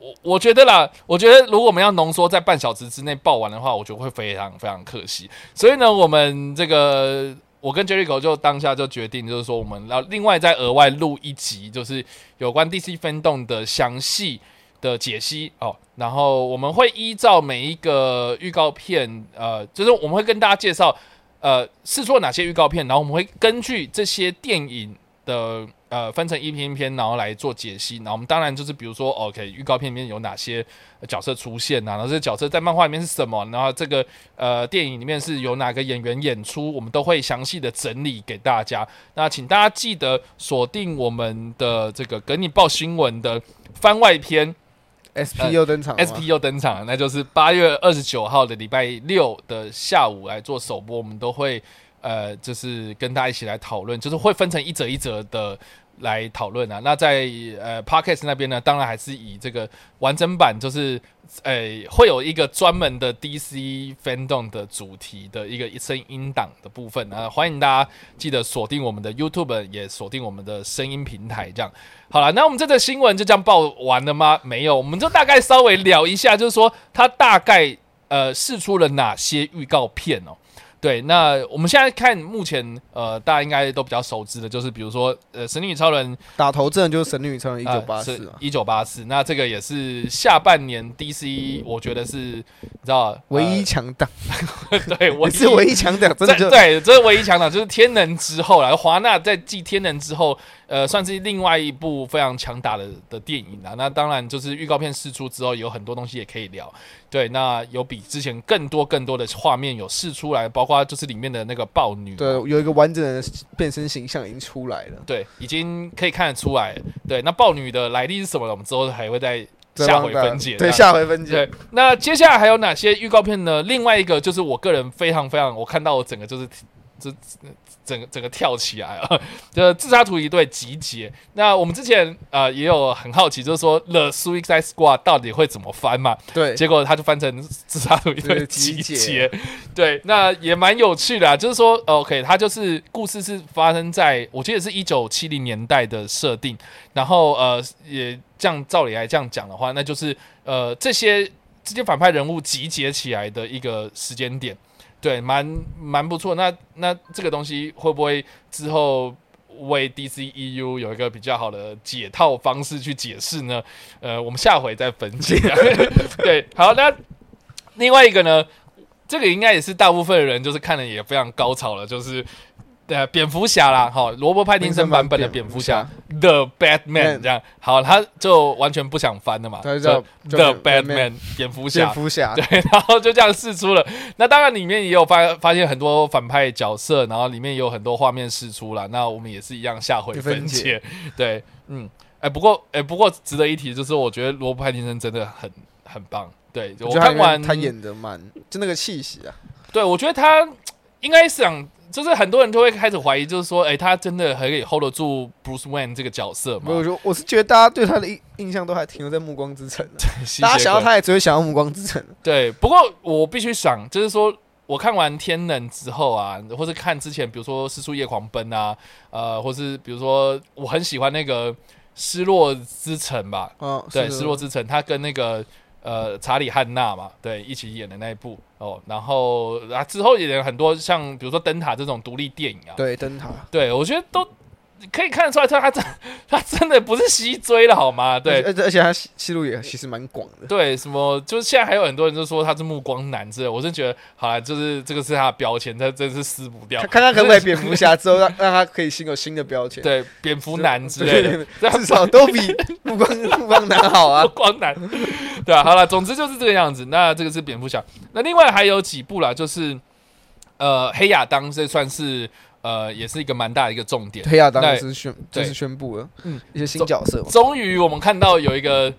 我我觉得啦，我觉得如果我们要浓缩在半小时之内报完的话，我觉得会非常非常可惜。所以呢，我们这个我跟 Jericho 就当下就决定，就是说我们要另外再额外录一集，就是有关 DC 分动的详细的解析哦。然后我们会依照每一个预告片，呃，就是我们会跟大家介绍，呃，试出哪些预告片，然后我们会根据这些电影的呃分成一篇一篇，然后来做解析。然后我们当然就是比如说，OK，预告片里面有哪些角色出现啊，然后这些角色在漫画里面是什么，然后这个呃电影里面是由哪个演员演出，我们都会详细的整理给大家。那请大家记得锁定我们的这个给你报新闻的番外篇。SP 又登场 SP 又登场，那就是八月二十九号的礼拜六的下午来做首播，我们都会呃，就是跟大家一起来讨论，就是会分成一则一则的来讨论啊。那在呃 Podcast 那边呢，当然还是以这个完整版，就是呃会有一个专门的 DC fandom 的主题的一个声音档的部分啊，欢迎大家记得锁定我们的 YouTube，也锁定我们的声音平台，这样。好了，那我们这个新闻就这样报完了吗？没有，我们就大概稍微聊一下，就是说它大概呃试出了哪些预告片哦。对，那我们现在看目前呃大家应该都比较熟知的，就是比如说呃《神力女超人》打头阵就是神女超人一九八四一九八四，那这个也是下半年 DC，我觉得是你知道唯一强档，呃、对 我是唯一强档，真的对，这是唯一强档，就是天能之后来。华纳在继天能之后，呃，算是另外一部非常强大的的电影啦。那当然就是预告片释出之后，有很多东西也可以聊。对，那有比之前更多更多的画面有释出来，包括就是里面的那个豹女，对，有一个完整的变身形象已经出来了。对，已经可以看得出来。对，那豹女的来历是什么呢？我们之后还会再下回分解。对，下回分解对。，那接下来还有哪些预告片呢？另外一个就是我个人非常非常，我看到我整个就是这整个整个跳起来了！就自杀突击队集结。那我们之前呃也有很好奇，就是说 The Suicide Squad 到底会怎么翻嘛？对，结果他就翻成自杀突击队对集集结。对，那也蛮有趣的啊。就是说，OK，它就是故事是发生在我记得是一九七零年代的设定，然后呃也这样照理来这样讲的话，那就是呃这些这些反派人物集结起来的一个时间点。对，蛮蛮不错。那那这个东西会不会之后为 DCEU 有一个比较好的解套方式去解释呢？呃，我们下回再分解。对，好，那另外一个呢，这个应该也是大部分人就是看了也非常高潮了，就是对蝙蝠侠啦，好，罗伯派丁森版本的蝙蝠侠，The Batman 这样，好，他就完全不想翻了嘛，他就叫 The Batman 蝙蝠侠，蝙蝠侠，对，然后就这样试出了。那当然里面也有发发现很多反派角色，然后里面也有很多画面试出了。那我们也是一样下回分解，对，嗯，哎，不过哎，不过值得一提就是，我觉得罗伯派丁森真的很很棒，对我看完他演的蛮就那个气息啊，对我觉得他应该想。就是很多人都会开始怀疑，就是说，哎，他真的可以 hold 得住 Bruce Wayne 这个角色吗？我我是觉得大家对他的印印象都还停留在《暮光之城》大家想要他也只会想要《暮光之城》。对，不过我必须想，就是说我看完《天冷》之后啊，或是看之前，比如说《失速夜狂奔》啊，呃，或是比如说我很喜欢那个《失落之城》吧，嗯，对，《失落之城》，他跟那个。呃，查理汉娜嘛，对，一起演的那一部哦，然后啊之后也有很多像比如说灯塔这种独立电影啊，对，灯塔，对我觉得都。可以看得出来，他他真他真的不是西追了，好吗？对，而而且他戏路也其实蛮广的。对，什么就是现在还有很多人就说他是目光男之类，我是觉得，好了，就是这个是他的标签，他真是撕不掉。看他可不可以蝙蝠侠之后让让他可以新有新的标签。对，蝙蝠男之类的，至少都比目光目光男好啊。目光男，对啊，好了，总之就是这个样子。那这个是蝙蝠侠，那另外还有几部啦，就是呃，黑亚当，这算是。呃，也是一个蛮大的一个重点。黑亚当是宣，就是宣布了，嗯，一些新角色。终于，我们看到有一个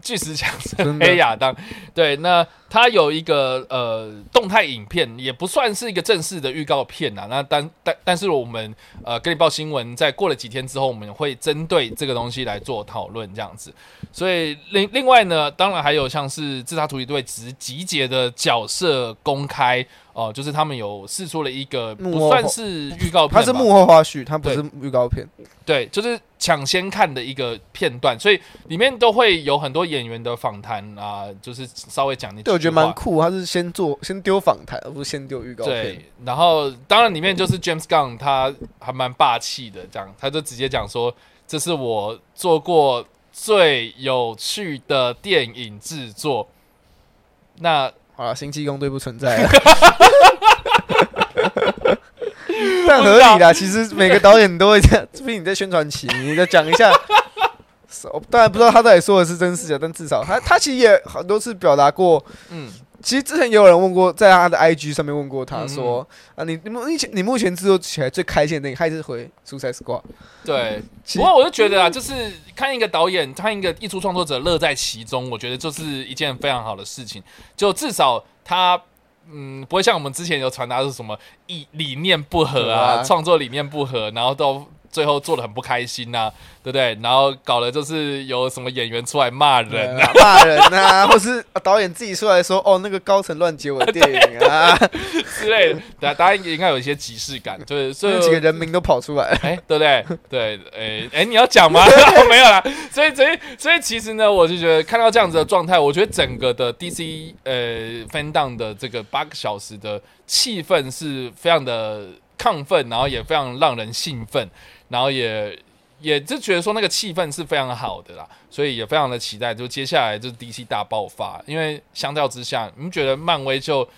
巨石强森黑亚当。对，那他有一个呃动态影片，也不算是一个正式的预告片呐。那但但但是我们呃跟你报新闻，在过了几天之后，我们会针对这个东西来做讨论，这样子。所以另另外呢，当然还有像是自杀突击队集集结的角色公开。哦，就是他们有试出了一个不算是预告片，它是幕后花絮，它不是预告片。对，就是抢先看的一个片段，所以里面都会有很多演员的访谈啊，就是稍微讲那。对，我觉得蛮酷，他是先做先丢访谈，而不是先丢预告片。对，然后当然里面就是 James Gunn，他还蛮霸气的，这样他就直接讲说，这是我做过最有趣的电影制作。那。好了，星际工队不存在。但合理啦，其实每个导演都会这样。毕竟你在宣传期，你再讲一下。当然不知道他到底说的是真是假，但至少他他其实也很多次表达过，嗯。其实之前也有人问过，在他的 IG 上面问过他说：“啊，你你目前你目前制作起来最开心的那个，还是回《出差 Squad》？”对，不过我就觉得啊，就是看一个导演，看一个艺术创作者乐在其中，我觉得就是一件非常好的事情。就至少他嗯，不会像我们之前有传达是什么意理念不合啊，创作理念不合，然后都。最后做的很不开心呐，对不对？然后搞的就是有什么演员出来骂人、骂人呐，或是导演自己出来说：“哦，那个高层乱接我的电影啊 之类的。”大大家应该有一些即视感，就是这几个人名都跑出来，哎，对不对？对，哎哎，你要讲吗？没有啦。所以，所以，所以，其实呢，我就觉得看到这样子的状态，我觉得整个的 DC 呃 fan down 的这个八个小时的气氛是非常的亢奋，然后也非常让人兴奋。然后也也就觉得说那个气氛是非常好的啦，所以也非常的期待，就接下来就是 DC 大爆发。因为相较之下，你们觉得漫威就？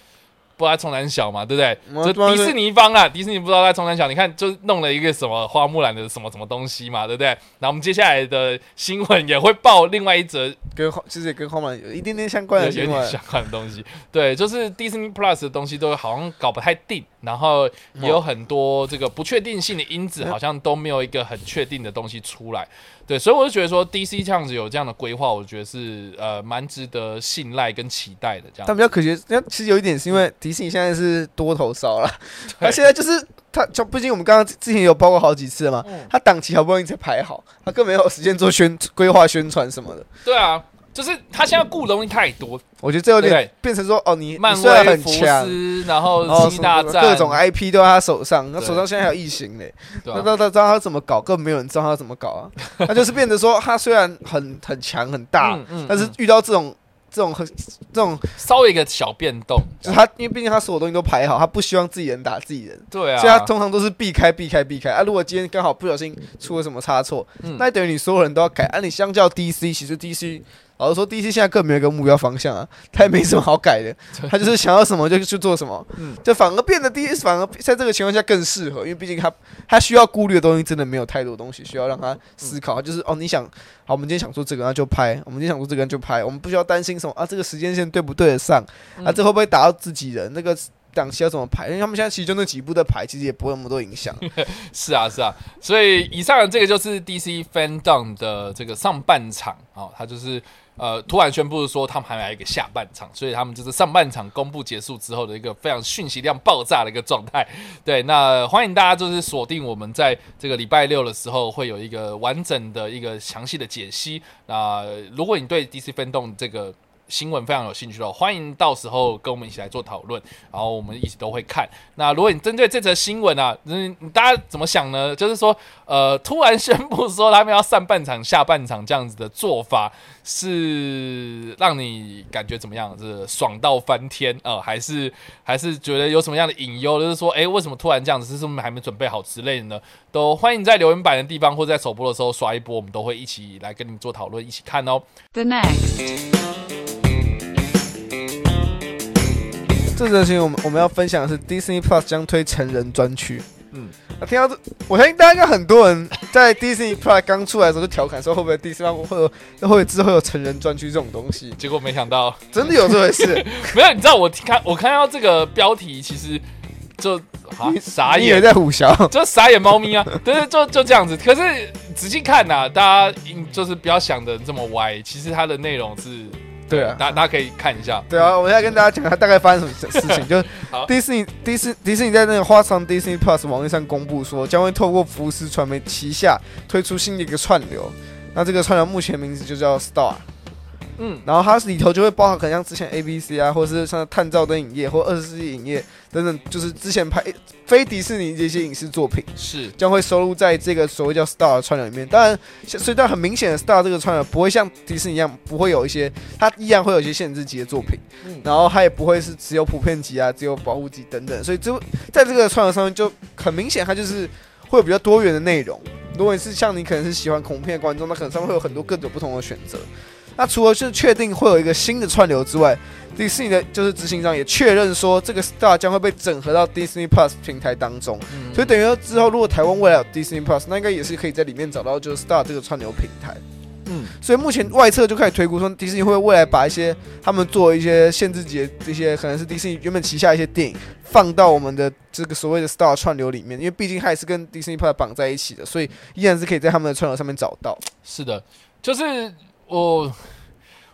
不知道冲南小嘛，对不对？就迪士尼方啊，迪士尼不知道在冲南小，你看就弄了一个什么花木兰的什么什么东西嘛，对不对？那我们接下来的新闻也会报另外一则跟其实也跟花木兰有一点点相关的相关的东西。对，就是迪士尼 Plus 的东西都好像搞不太定，然后也有很多这个不确定性的因子，好像都没有一个很确定的东西出来。对，所以我就觉得说，DC 这样子有这样的规划，我觉得是呃蛮值得信赖跟期待的。这样，但比较可惜，那其实有一点是因为迪士尼现在是多头烧了，他现在就是他，就毕竟我们刚刚之前有包过好几次嘛，他档期好不容易才排好，他更没有时间做宣规划宣传什么的。对啊。就是他现在雇东西太多，我觉得这有点变成说哦，你漫威、很强，然后星大战各种 IP 都在他手上，他手上现在还有异形嘞，那他他知道他怎么搞，根本没有人知道他怎么搞啊。他就是变得说，他虽然很很强很大，但是遇到这种这种很这种稍微一个小变动，就他因为毕竟他所有东西都排好，他不希望自己人打自己人，对啊，所以他通常都是避开避开避开啊。如果今天刚好不小心出了什么差错，那等于你所有人都要改啊。你相较 DC，其实 DC。老实说，DC 现在更没有一个目标方向啊，他也没什么好改的，他就是想要什么就去做什么，嗯就反而变得 DC 反而在这个情况下更适合，因为毕竟他他需要顾虑的东西真的没有太多东西需要让他思考，就是哦，你想好，我们今天想做这个，那就拍；我们今天想做这个，那就拍，我们不需要担心什么啊，这个时间线对不对得上啊，嗯这会不会打到自己人？那个档期要怎么排？因为他们现在其实就那几部的排，其实也不会那么多影响。是啊，是啊，所以以上这个就是 DC Fandom 的这个上半场哦，他就是呃突然宣布说他们还来一个下半场，所以他们就是上半场公布结束之后的一个非常讯息量爆炸的一个状态。对，那欢迎大家就是锁定我们在这个礼拜六的时候会有一个完整的一个详细的解析。那如果你对 DC 联动这个新闻非常有兴趣的，欢迎到时候跟我们一起来做讨论，然后我们一起都会看。那如果你针对这则新闻啊，嗯，大家怎么想呢？就是说，呃，突然宣布说他们要上半场、下半场这样子的做法，是让你感觉怎么样？是爽到翻天呃，还是还是觉得有什么样的隐忧？就是说，诶，为什么突然这样子？是不是还没准备好之类的呢？都欢迎在留言板的地方或者在首播的时候刷一波，我们都会一起来跟你们做讨论，一起看哦。The next. 这则新闻我们我们要分享的是 Disney Plus 将推成人专区。嗯，那听到这，我相信大家应该很多人在 Disney Plus 刚出来的时候就调侃说，会不会 Disney Plus 会有会之后有成人专区这种东西？结果没想到。真的有这回事？没有，你知道我看我看到这个标题，其实就啊傻眼，在虎啸？就傻眼猫咪啊，对对，就就这样子。可是仔细看呐、大家应就是不要想的这么歪，其实它的内容是，对啊大家大家可以看一下。对啊，我现在跟大家讲它大概发生什么事情，就是迪士尼迪士迪士尼在那个花上 Disney Plus 网页上公布说，将会透过福斯传媒旗下推出新的一个串流。那这个串流目前名字就叫 Star，嗯，然后它里头就会包含可能像之前 ABC 啊，或者是像探照灯影业或二十世纪影业等等，就是之前拍非迪士尼这些影视作品。是将会收录在这个所谓叫 Star 的串流里面。当然，所以但很明显的 Star 这个串流不会像迪士尼一样，不会有一些，它依然会有一些限制级的作品，嗯然后它也不会是只有普遍级啊，只有保护级等等。所以就在这个串流上面，就很明显它就是会有比较多元的内容。如果你是像你可能是喜欢恐怖片的观众，那可能上面会有很多各种不同的选择。那除了是确定会有一个新的串流之外，迪士尼的就是执行长也确认说，这个 Star 将会被整合到 Disney Plus 平台当中。嗯所以等于说之后，如果台湾未来有 Disney Plus，那应该也是可以在里面找到就是 Star 这个串流平台。嗯所以目前外侧就开始推估说，迪士尼会未来把一些他们做一些限制级的这些，可能是迪士尼原本旗下一些电影，放到我们的这个所谓的 Star 串流里面，因为毕竟它也是跟 Disney Plus 绑在一起的，所以依然是可以在他们的串流上面找到。是的，就是我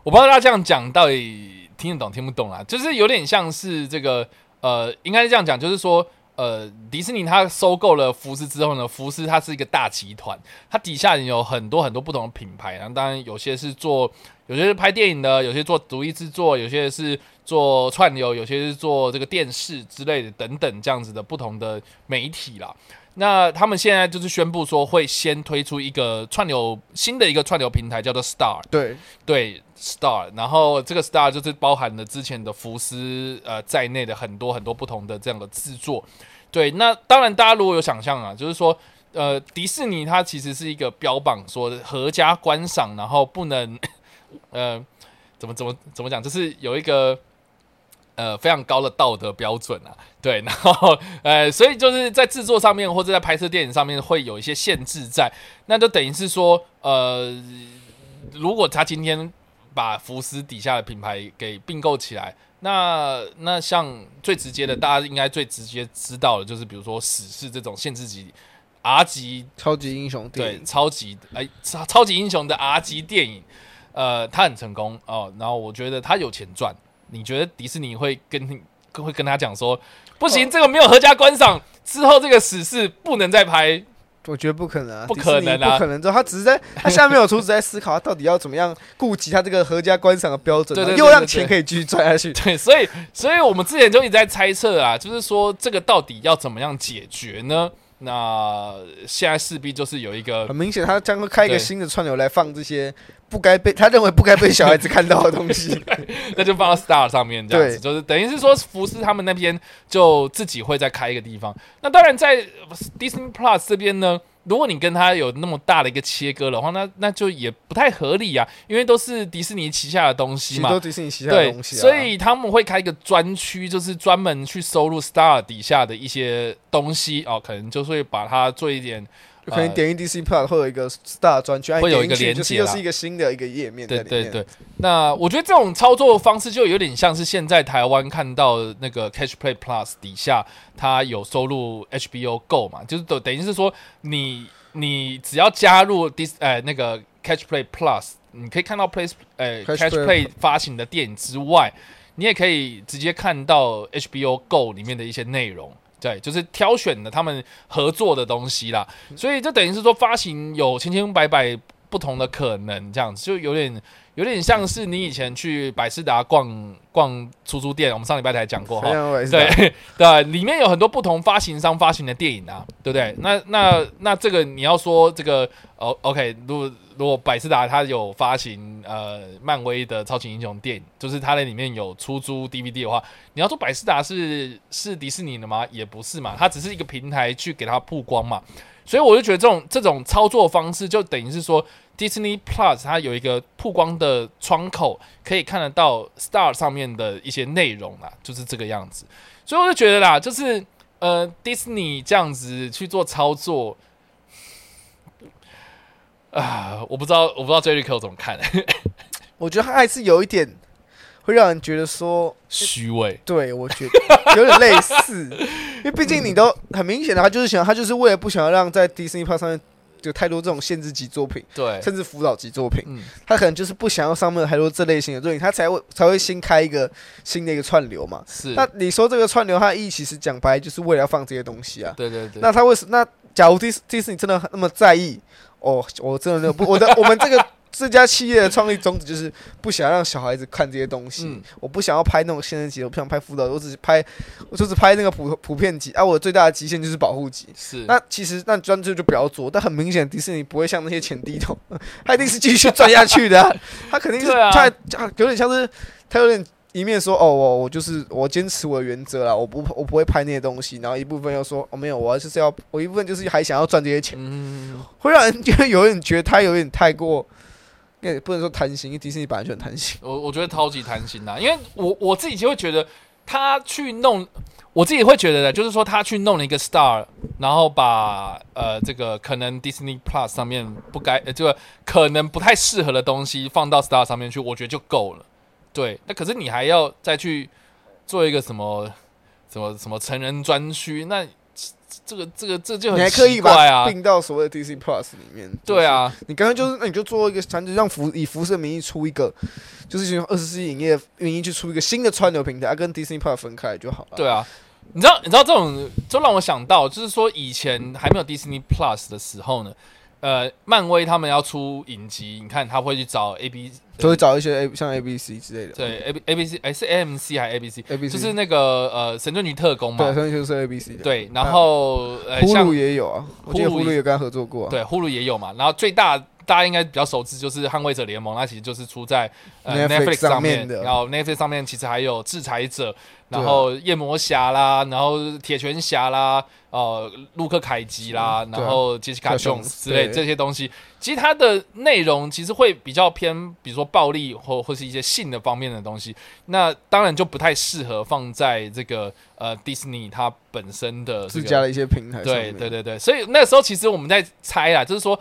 我不知道大家这样讲到底听得懂听不懂啦，就是有点像是这个呃，应该是这样讲，就是说。呃，迪士尼它收购了福斯之后呢，福斯它是一个大集团，它底下有很多很多不同的品牌，然后当然有些是做，有些是拍电影的，有些做独立制作，有些是做串流，有些是做这个电视之类的等等这样子的不同的媒体啦。那他们现在就是宣布说会先推出一个串流新的一个串流平台，叫做 Star，对，对 Star，然后这个 Star 就是包含了之前的福斯呃在内的很多很多不同的这样的制作。对，那当然大家如果有想象啊，就是说呃迪士尼它其实是一个标榜说合家观赏，然后不能呃怎么怎么怎么讲，就是有一个。呃，非常高的道德标准啊，对，然后呃，所以就是在制作上面或者在拍摄电影上面会有一些限制在，那就等于是说，呃，如果他今天把福斯底下的品牌给并购起来，那那像最直接的，大家应该最直接知道的就是，比如说史诗这种限制级 R 级超级英雄电对影，超级哎超超级英雄的 R 级电影，呃，它很成功哦，然后我觉得它有钱赚。你觉得迪士尼会跟你会跟他讲说，不行，这个没有合家观赏，之后这个史事不能再拍？我觉得不可能啊，不可能啊不可能。之后他只是在 他下面有厨子在思考，他到底要怎么样顾及他这个合家观赏的标准，又让钱可以继续赚下去。对，所以所以我们之前就一直在猜测啊，就是说这个到底要怎么样解决呢？那现在势必就是有一个很明显，他将会开一个新的串流来放这些不该被他认为不该被小孩子看到的东西。那就放到 Star 上面这样子，就是等于是说福斯他们那边就自己会再开一个地方。那当然在 Disney Plus 这边呢，如果你跟他有那么大的一个切割的话，那那就也不太合理啊，因为都是迪士尼旗下的东西嘛都。迪士尼旗下的对，东西啊，所以他们会开一个专区，就是专门去收录 Star 底下的一些东西哦，可能就会把它做一点可能点进 DC Plus 会有一个 Star 专区，会有一个连接啦又是一个新的一个页面。对对对，那我觉得这种操作方式就有点像是现在台湾看到那个 Catch Play Plus 底下，它有收录 HBO Go 嘛，就是等等于是说你你只要加入 Dis 呃那个 Catch Play Plus，你可以看到 Play 呃 Catch Play 发行的电影之外，你也可以直接看到 HBO Go 里面的一些内容。对，就是挑选的他们合作的东西啦，所以就等于是说发行有千千百百不同的可能，这样子就有点有点像是你以前去百事达逛逛出租店，我们上礼拜才讲过哈。对 对，里面有很多不同发行商发行的电影啊，对不对？那那那这个你要说这个哦，OK，如果如果百事达它有发行呃漫威的超级英雄电影，就是它在里面有出租 DVD 的话，你要说百事达是是迪士尼的吗？也不是嘛，它只是一个平台去给它曝光嘛。所以我就觉得这种这种操作方式，就等于是说，Disney Plus 它有一个曝光的窗口，可以看得到 Star 上面的一些内容啦，就是这个样子。所以我就觉得啦，就是呃，Disney 这样子去做操作，啊，我不知道，我不知道 Jericho 怎么看，我觉得他还是有一点会让人觉得说，虚伪。对我觉得有点类似，因为毕竟你都很明显的，他就是想，他就是为了不想要让在 Disney Plus 上面有太多这种限制级作品，对，甚至辅导级作品，嗯，他可能就是不想要上面有太多这类型的作品，他才会才会新开一个新的一个串流嘛。是，那你说这个串流，它的意义其实讲白就是为了要放这些东西啊。对对对，那他为什那假如迪士迪士尼真的那么在意，哦，我真的那个不，我的我们这个 这家企业的创立宗旨就是不想让小孩子看这些东西，嗯我不想要拍那种限制级，我不想拍辅导，我只是拍，我就是拍那个普普遍级，啊，我最大的极限就是保护级。是，那其实那专注就不要做，但很明显迪士尼不会像那些钱低头，他一定是继续赚下去的啊、他肯定是他有点像是他有点一面说哦我我就是我坚持我的原则啦，我不我不会拍那些东西，然后一部分又说哦没有，我要就是要我一部分就是还想要赚这些钱，嗯，会让人觉得有点觉得他有点太过，也不能说贪心，因为迪士尼本来就很贪心。我我觉得超级贪心呐，因为我我自己就会觉得他去弄，我自己会觉得的，就是说他去弄了一个 Star，然后把呃这个可能 Disney Plus 上面不该呃这个可能不太适合的东西放到 Star 上面去，我觉得就够了。对，那可是你还要再去做一个什么什么什么成人专区，那这个这个这就很奇怪啊。并到所谓的 DC Plus 里面，对，啊，你刚刚就是那你就做一个，咱就让辐以辐射名义出一个，就是用二十世纪影业名义去出一个新的串流平台，啊、跟 Disney Plus 分开就好了。对啊，你知道，你知道这种就让我想到，就是说以前还没有 Disney Plus 的时候呢，呃，漫威他们要出影集，你看他会去找 A B 就会找一些 A 像 A B C 之类的。对 A B A B C 哎是 A M C 还是 A B C？，A B C 就是那个呃神盾局特工嘛。对，嘛，所以就是 A B C 的。对，然后呃呼噜也有啊，我记得呼噜也跟他合作过啊。对呼噜也有嘛，然后最大大家应该比较熟知就是捍卫者联盟，那其实就是出在呃 Netflix 上上面的。然后 Netflix 上面其实还有制裁者，然后夜魔侠啦，然后铁拳侠啦，呃，陆克凯奇啦，然后杰西卡小 Jones 之类这些东西，其实它的内容其实会比较偏，比如说暴力或或是一些性的方面的东西，那当然就不太适合放在这个呃迪士尼它本身的这个自家的一些平台上对。对对对，所以那时候其实我们在猜啦，就是说，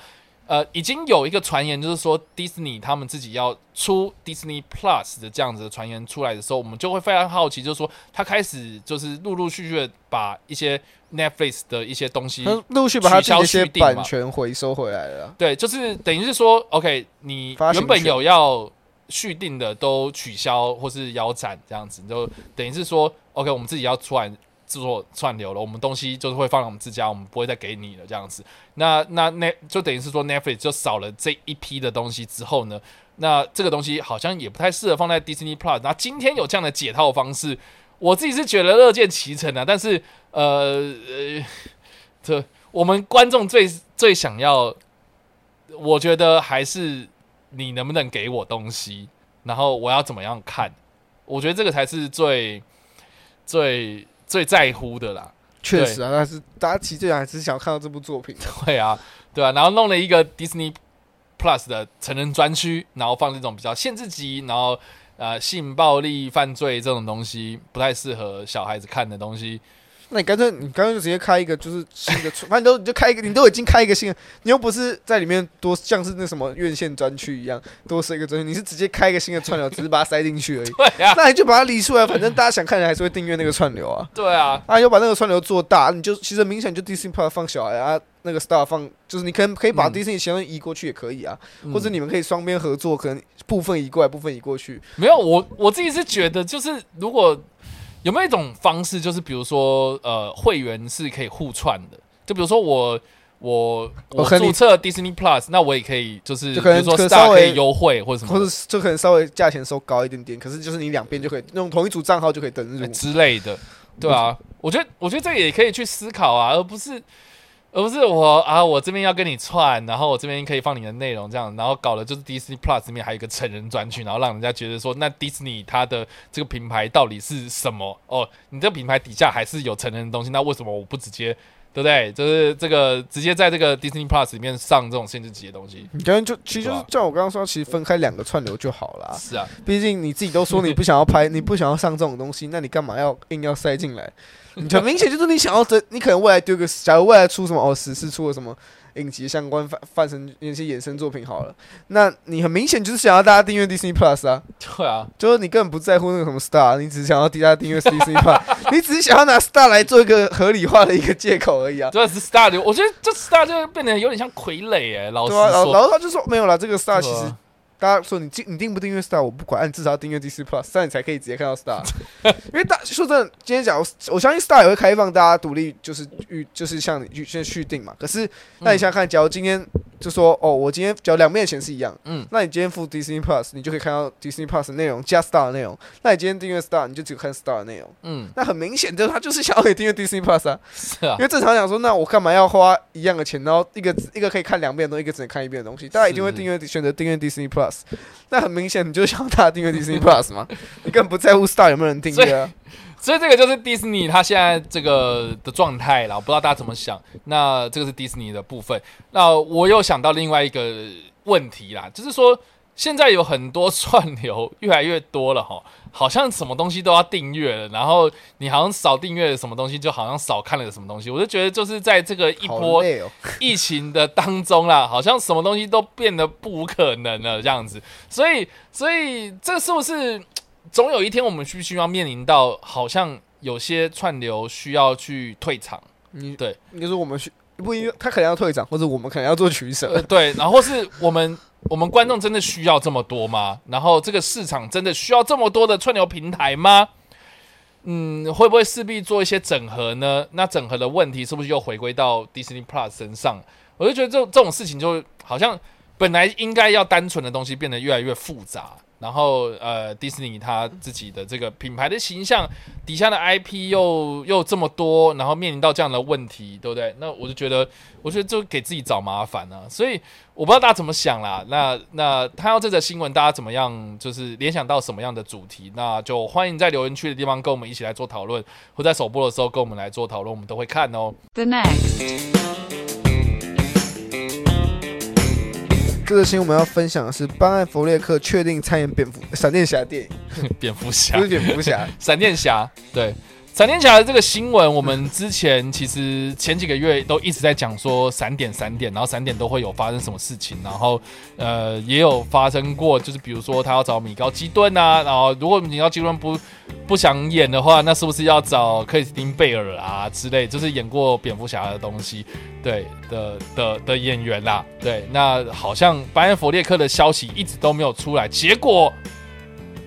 呃，已经有一个传言，就是说迪士尼他们自己要出 Disney Plus 的这样子的传言出来的时候，我们就会非常好奇，就是说他开始就是陆陆续续的把一些 Netflix 的一些东西，陆续把他自己的一些取消续订嘛版权回收回来了啊。对，就是等于是说，OK，你原本有要续订的都取消或是腰斩这样子，就等于是说，OK，我们自己要出来制作串流了，我们东西就是会放在我们自家，我们不会再给你了这样子。那那那就等于是说，Netflix 就少了这一批的东西之后呢，那这个东西好像也不太适合放在 Disney Plus。那今天有这样的解套方式，我自己是觉得乐见其成啊。但是呃呃，这我们观众最最想要，我觉得还是你能不能给我东西，然后我要怎么样看，我觉得这个才是最最最在乎的啦。确实啊，但是大家其实最想还是想看到这部作品。对啊，对啊，然后弄了一个 Disney Plus 的成人专区，然后放这种比较限制级，然后呃性暴力犯罪这种东西不太适合小孩子看的东西。那你干脆你干脆就直接开一个就是新的，反正都你就开一个，你都已经开一个新的，你又不是在里面多像是那什么院线专区一样多设一个专区，你是直接开一个新的串流，只是把它塞进去而已。对啊，那你就把它理出来，反正大家想看的还是会订阅那个串流啊。对啊，啊，又把那个串流做大，你就其实明显就 Disney Plus 放小孩啊，那个 Star 放，就是你可能可以把嗯 Disney 钱移过去也可以啊，或者嗯你们可以双边合作，可能部分移过来，部分移过去。没有我我自己是觉得，就是如果有没有一种方式，就是比如说呃会员是可以互串的，就比如说我。我我注册 Disney Plus，那我也可以，就是就可能比如说稍 Star 可微以优惠或者什么或者就可能稍微价钱收高一点点，可是就是你两边就可以用同一组账号就可以登入。之类的，对啊，我觉得我觉得这个也可以去思考啊，而不是而不是我啊，我这边要跟你串，然后我这边可以放你的内容这样，然后搞的就是 Disney Plus 里面还有一个成人专区，然后让人家觉得说，那 Disney 它的这个品牌到底是什么？哦，你这个品牌底下还是有成人的东西，那为什么我不直接？对不对？就是这个直接在这个 Disney Plus 里面上这种限制级的东西。你刚刚就其实就是像我刚刚说，其实分开两个串流就好了啊。是啊，毕竟你自己都说你不想要拍，你不想要上这种东西，那你干嘛要硬要塞进来？你 很明显就是你想要这，你可能未来丢个，假如未来出什么哦，十四出了什么影集相关范范成那些衍生作品好了，那你很明显就是想要大家订阅 Disney Plus 啊，对啊，就是你根本不在乎那个什么 Star，你只是想要大家订阅 Disney Plus，你只是想要拿 Star 来做一个合理化的一个借口而已啊。对是 Star 的，我觉得这 Star 就变得有点像傀儡哎，老实对啊，然后他就说没有了，这个 Star 其实大家说你订你订不订阅 Star 我不管，但至少要订阅 DC Plus，这样你才可以直接看到 Star。因为大说真的，今天讲我我相信 Star 也会开放大家独立，就是预就是像你预先续订嘛。可是那你想想看，假如今天就说哦，我今天只要两面的钱是一样，嗯，那你今天付 Disney Plus，你就可以看到 Disney Plus 的内容加 Star 的内容。那你今天订阅 Star，你就只看 Star 的内容。嗯，那很明显，就是他就是想要你订阅 Disney Plus 啊。是啊因，为正常讲说，那我干嘛要花一样的钱，然后一个一个可以看两遍的东西，一个只能看一遍的东西？大家一定会订阅选择订阅 Disney Plus。那很明显，你就想要大家订阅 Disney Plus 吗？你更不在乎 Star 有没有人订阅啊？所以这个就是 Disney 它现在这个的状态啦，我不知道大家怎么想。那这个是 Disney 的部分。那我又想到另外一个问题啦，就是说现在有很多串流越来越多了哈，好像什么东西都要订阅了，然后你好像少订阅了什么东西，就好像少看了什么东西。我就觉得就是在这个一波。疫情的当中啦，好像什么东西都变得不可能了这样子，所以，所以这是不是总有一天我们需不需要面临到，好像有些串流需要去退场？你对，你就说我们去不一定，他可能要退场，或者我们可能要做取舍。呃，对，然后是我们我们观众真的需要这么多吗？然后这个市场真的需要这么多的串流平台吗？嗯，会不会势必做一些整合呢？那整合的问题是不是又回归到 Disney Plus 身上？我就觉得这这种事情就好像本来应该要单纯的东西变得越来越复杂，然后呃，迪士尼它自己的这个品牌的形象底下的 IP 又又这么多，然后面临到这样的问题，对不对？那我就觉得，我觉得就给自己找麻烦啊。所以我不知道大家怎么想啦。那那看到这则新闻，大家怎么样？就是联想到什么样的主题？那就欢迎在留言区的地方跟我们一起来做讨论，或在首播的时候跟我们来做讨论，我们都会看哦。The next. 这个新闻我们要分享的是，班艾弗列克确定参演蝙蝠闪电侠电影，蝙蝠侠。不是蝙蝠侠，闪电侠，对。闪电侠的这个新闻，我们之前其实前几个月都一直在讲说闪点闪点，然后闪点都会有发生什么事情，然后呃也有发生过，就是比如说他要找米高基顿啊，然后如果米高基顿不不想演的话，那是不是要找克里斯汀贝尔啊之类，就是演过蝙蝠侠的东西，对的的的演员啦，对，那好像班恩弗列克的消息一直都没有出来，结果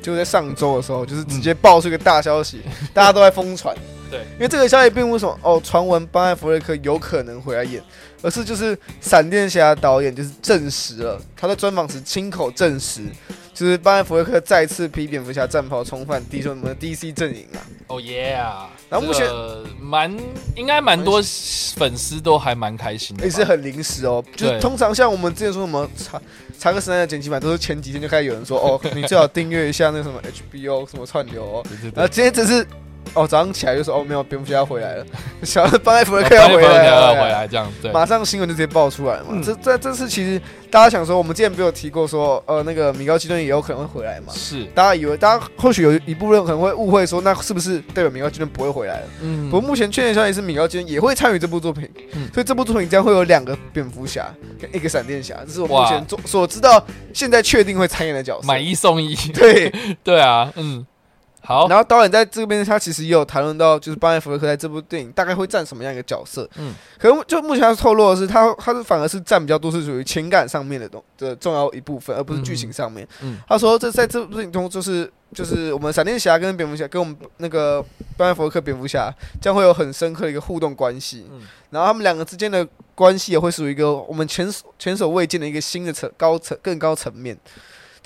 就在上周的时候，就是直接爆出一个大消息，大家都在疯传。对因为这个消息并不是什么哦，传闻班艾弗瑞克有可能回来演，而是就是闪电侠导演就是证实了，他在专访时亲口证实，就是班艾弗瑞克再次披蝙蝠侠战袍重返敌兄们的 DC 阵营啊。哦耶啊！然后目前这个蛮应该蛮多粉丝都还蛮开心的吧，也是很临时哦，就是通常像我们之前说什么查查克时代的剪辑版，都是前几天就开始有人说哦，你最好订阅一下那个什么 HBO 什么串流哦，对对对。然后今天只是哦，早上起来就说哦没有，蝙蝠侠要回来了，小班艾弗雷克要要回来了，要回来，这样对，马上新闻就直接爆出来嘛。嗯。这这这次其实大家想说，我们之前不是有提过说，呃，那个米高基顿也有可能会回来嘛。是，大家以为，大家或许有一部分可能会误会说，那是不是代表米高基顿不会回来了？嗯。不过目前确认消息是米高基顿也会参与这部作品，嗯。所以这部作品将会有两个蝙蝠侠跟一个闪电侠，这是我目哇。前所所知道现在确定会参演的角色。买一送一，对，对啊，嗯，好，然后导演在这边他其实也有谈论到，就是班艾弗雷克在这部电影大概会占什么样一个角色。嗯，可能就目前他透露的是，他他是反而是占比较多是属于情感上面的东的重要一部分，而不是剧情上面。嗯他说这在这部电影中就是就是我们闪电侠跟蝙蝠侠跟我们那个班艾弗雷克蝙蝠侠将会有很深刻的一个互动关系。嗯然后他们两个之间的关系也会属于一个我们前所前所未见的一个新的层高层更高层面。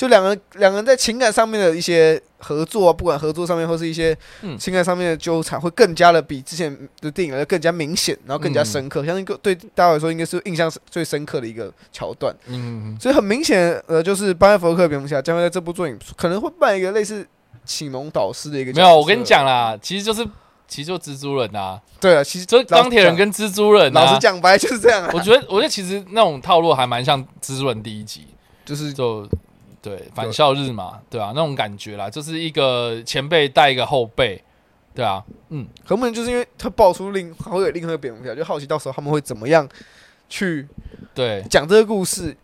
就两个人两个人在情感上面的一些合作啊，不管合作上面或是一些嗯情感上面的纠缠，会更加的比之前的电影来更加明显，然后更加深刻。相信个对大家来说应该是印象最深刻的一个桥段。嗯，所以很明显，呃，就是班艾弗雷克蝙蝠侠将会在这部作品可能会扮一个类似启蒙导师的一个。没有，我跟你讲啦，其实就是其实就蜘蛛人啊，对啊，其实就是钢铁人跟蜘蛛人啊老实，讲白就是这样啊，我觉得我觉得其实那种套路还蛮像蜘蛛人第一集，就是就对返校日嘛，对啊，那种感觉啦，就是一个前辈带一个后辈，对啊，嗯，可能就是因为他爆出另还会有另外一个蝙蝠侠，就好奇到时候他们会怎么样去对，讲这个故事。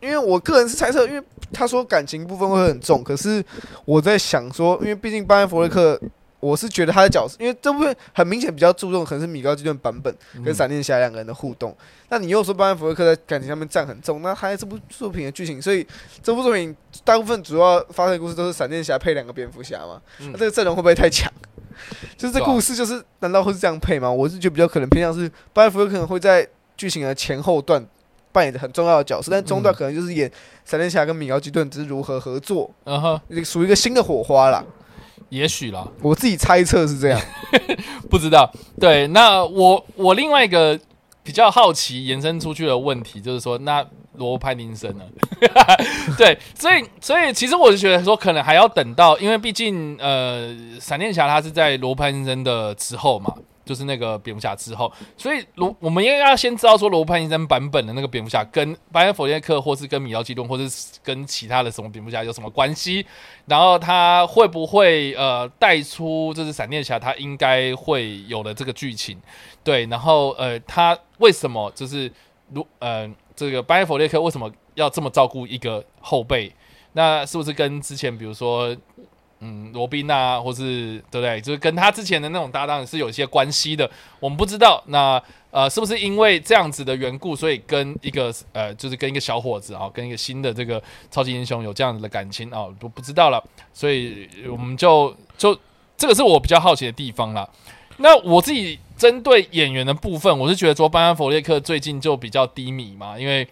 因为我个人是猜测，因为他说感情部分会很重，可是我在想说，因为毕竟班恩弗雷克，我是觉得他的角色，因为这部分很明显比较注重可能是米高基顿版本跟嗯闪电侠两个人的互动。那你又说班恩弗雷克在感情上面占很重，那他在这部作品的剧情，所以这部作品大部分主要发生的故事都是闪电侠配两个蝙蝠侠嘛？嗯那这个阵容会不会太强？就是这故事就是，难道会是这样配吗？我是觉得比较可能偏向是班恩弗雷克可能会在剧情的前后段扮演着很重要的角色，但中段嗯可能就是演闪电侠跟米高基顿只是如何合作，嗯哼，属于一个新的火花啦。也许啦，我自己猜测是这样。不知道。对，那我我另外一个比较好奇延伸出去的问题就是说，那罗潘林森呢？对，所以所以其实我就觉得说，可能还要等到，因为毕竟呃，闪电侠他是在罗潘林森的之后嘛。就是那个蝙蝠侠之后，所以罗我们应该要先知道说罗伯·派丁森版本的那个蝙蝠侠跟白恩·弗列克，或是跟米奥基顿，或是跟其他的什么蝙蝠侠有什么关系，然后他会不会呃带出就是闪电侠他应该会有的这个剧情？对，然后呃他为什么就是如呃这个班艾弗列克为什么要这么照顾一个后辈？那是不是跟之前比如说嗯罗宾啊，或是对不对？就是跟他之前的那种搭档是有一些关系的，我们不知道。那呃，是不是因为这样子的缘故，所以跟一个呃，就是跟一个小伙子啊，跟一个新的这个超级英雄有这样子的感情啊，都不知道了。所以我们就就这个是我比较好奇的地方啦。那我自己针对演员的部分，我是觉得说班安弗列克最近就比较低迷嘛，因为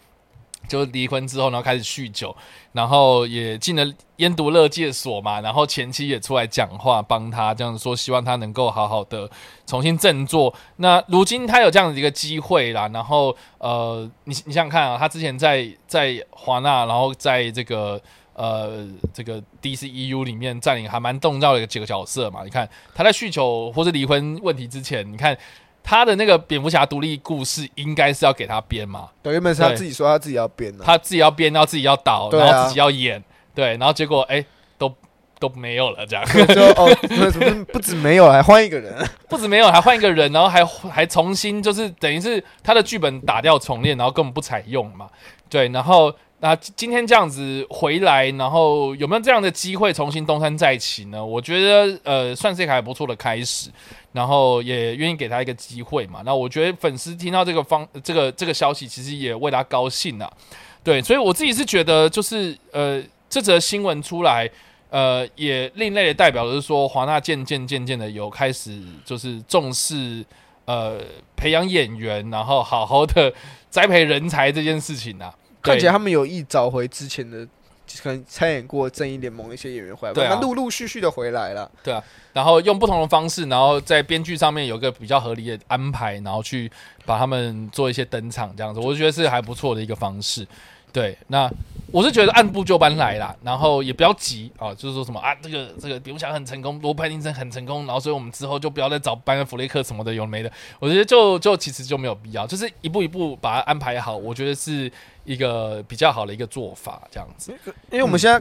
就离婚之后，然后开始酗酒，然后也进了烟毒乐戒所嘛，然后前妻也出来讲话，帮他这样说，希望他能够好好的重新振作。那如今他有这样的一个机会啦，然后呃，你你想想看啊，他之前在在华纳，然后在这个。呃，这个 DCEU 里面占领还蛮重要的几个角色嘛。你看他在酗酒或是离婚问题之前，你看他的那个蝙蝠侠独立故事应该是要给他编嘛，对，原本是他自己说他自己要编的，他自己要编，然后自己要导，啊。然后自己要演，对，然后结果哎、都都没有了，这样。就哦，不止没有，还换一个人，不止没有，还换一个人，然后还还重新就是等于是他的剧本打掉重练，然后根本不采用嘛，对，然后。那今天这样子回来，然后有没有这样的机会重新东山再起呢？我觉得呃，算是一个还不错的开始，然后也愿意给他一个机会嘛。那我觉得粉丝听到这个方这个这个消息，其实也为他高兴啊。对，所以我自己是觉得，就是呃，这则新闻出来，呃，也另类的代表的是说，华纳渐渐渐渐的有开始就是重视呃培养演员，然后好好的栽培人才这件事情啊。看起来他们有意找回之前的。可能参演过正义联盟的一些演员回来，对啊。慢慢陆陆续续的回来了。对啊。然后用不同的方式，然后在编剧上面有个比较合理的安排，然后去把他们做一些登场，这样子，我觉得是还不错的一个方式。对，那我是觉得按部就班来啦，然后也不要急啊，就是说什么啊，这个这个蝙蝠侠很成功，罗伯·派丁森很成功，然后所以我们之后就不要再找班恩·弗雷克什么的有没的，我觉得就就其实就没有必要，就是一步一步把它安排好，我觉得是一个比较好的一个做法，这样子。因为我们现在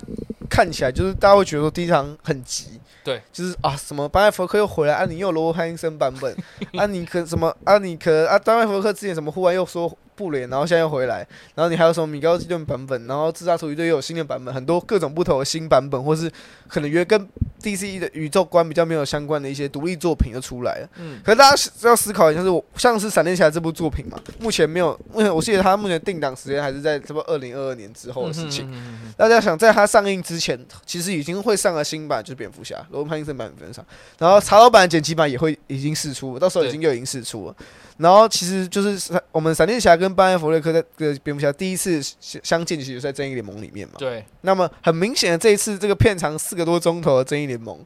看起来就是大家会觉得说第一场很急，对，就是啊什么班艾弗克又回来，啊你又罗伯·派丁森版本，啊你可什么啊你可啊班艾弗克之前什么忽然又说不连，然后现在又回来，然后你还有什么米高基顿版本，然后自杀突击队又有新的版本，很多各种不同的新版本，或是可能约跟 DC 的宇宙观比较没有相关的一些独立作品就出来了。嗯，可是大家要思考一下，是我像是闪电侠这部作品嘛，目前没有，目前我记得他目前定档时间还是在差不多二零二二年之后的事情。大家想，在它上映之前，其实已经会上了新版，就是蝙蝠侠，罗伯·派丁森版本上，然后查老版、剪辑版也会已经试出，到时候已经又已经试出了。然后其实就是我们闪电侠跟班恩·弗雷克在跟蝙蝠侠第一次相相见，其实就是在正义联盟里面嘛。对，那么很明显的，这一次这个片长四个多钟头的正义联盟。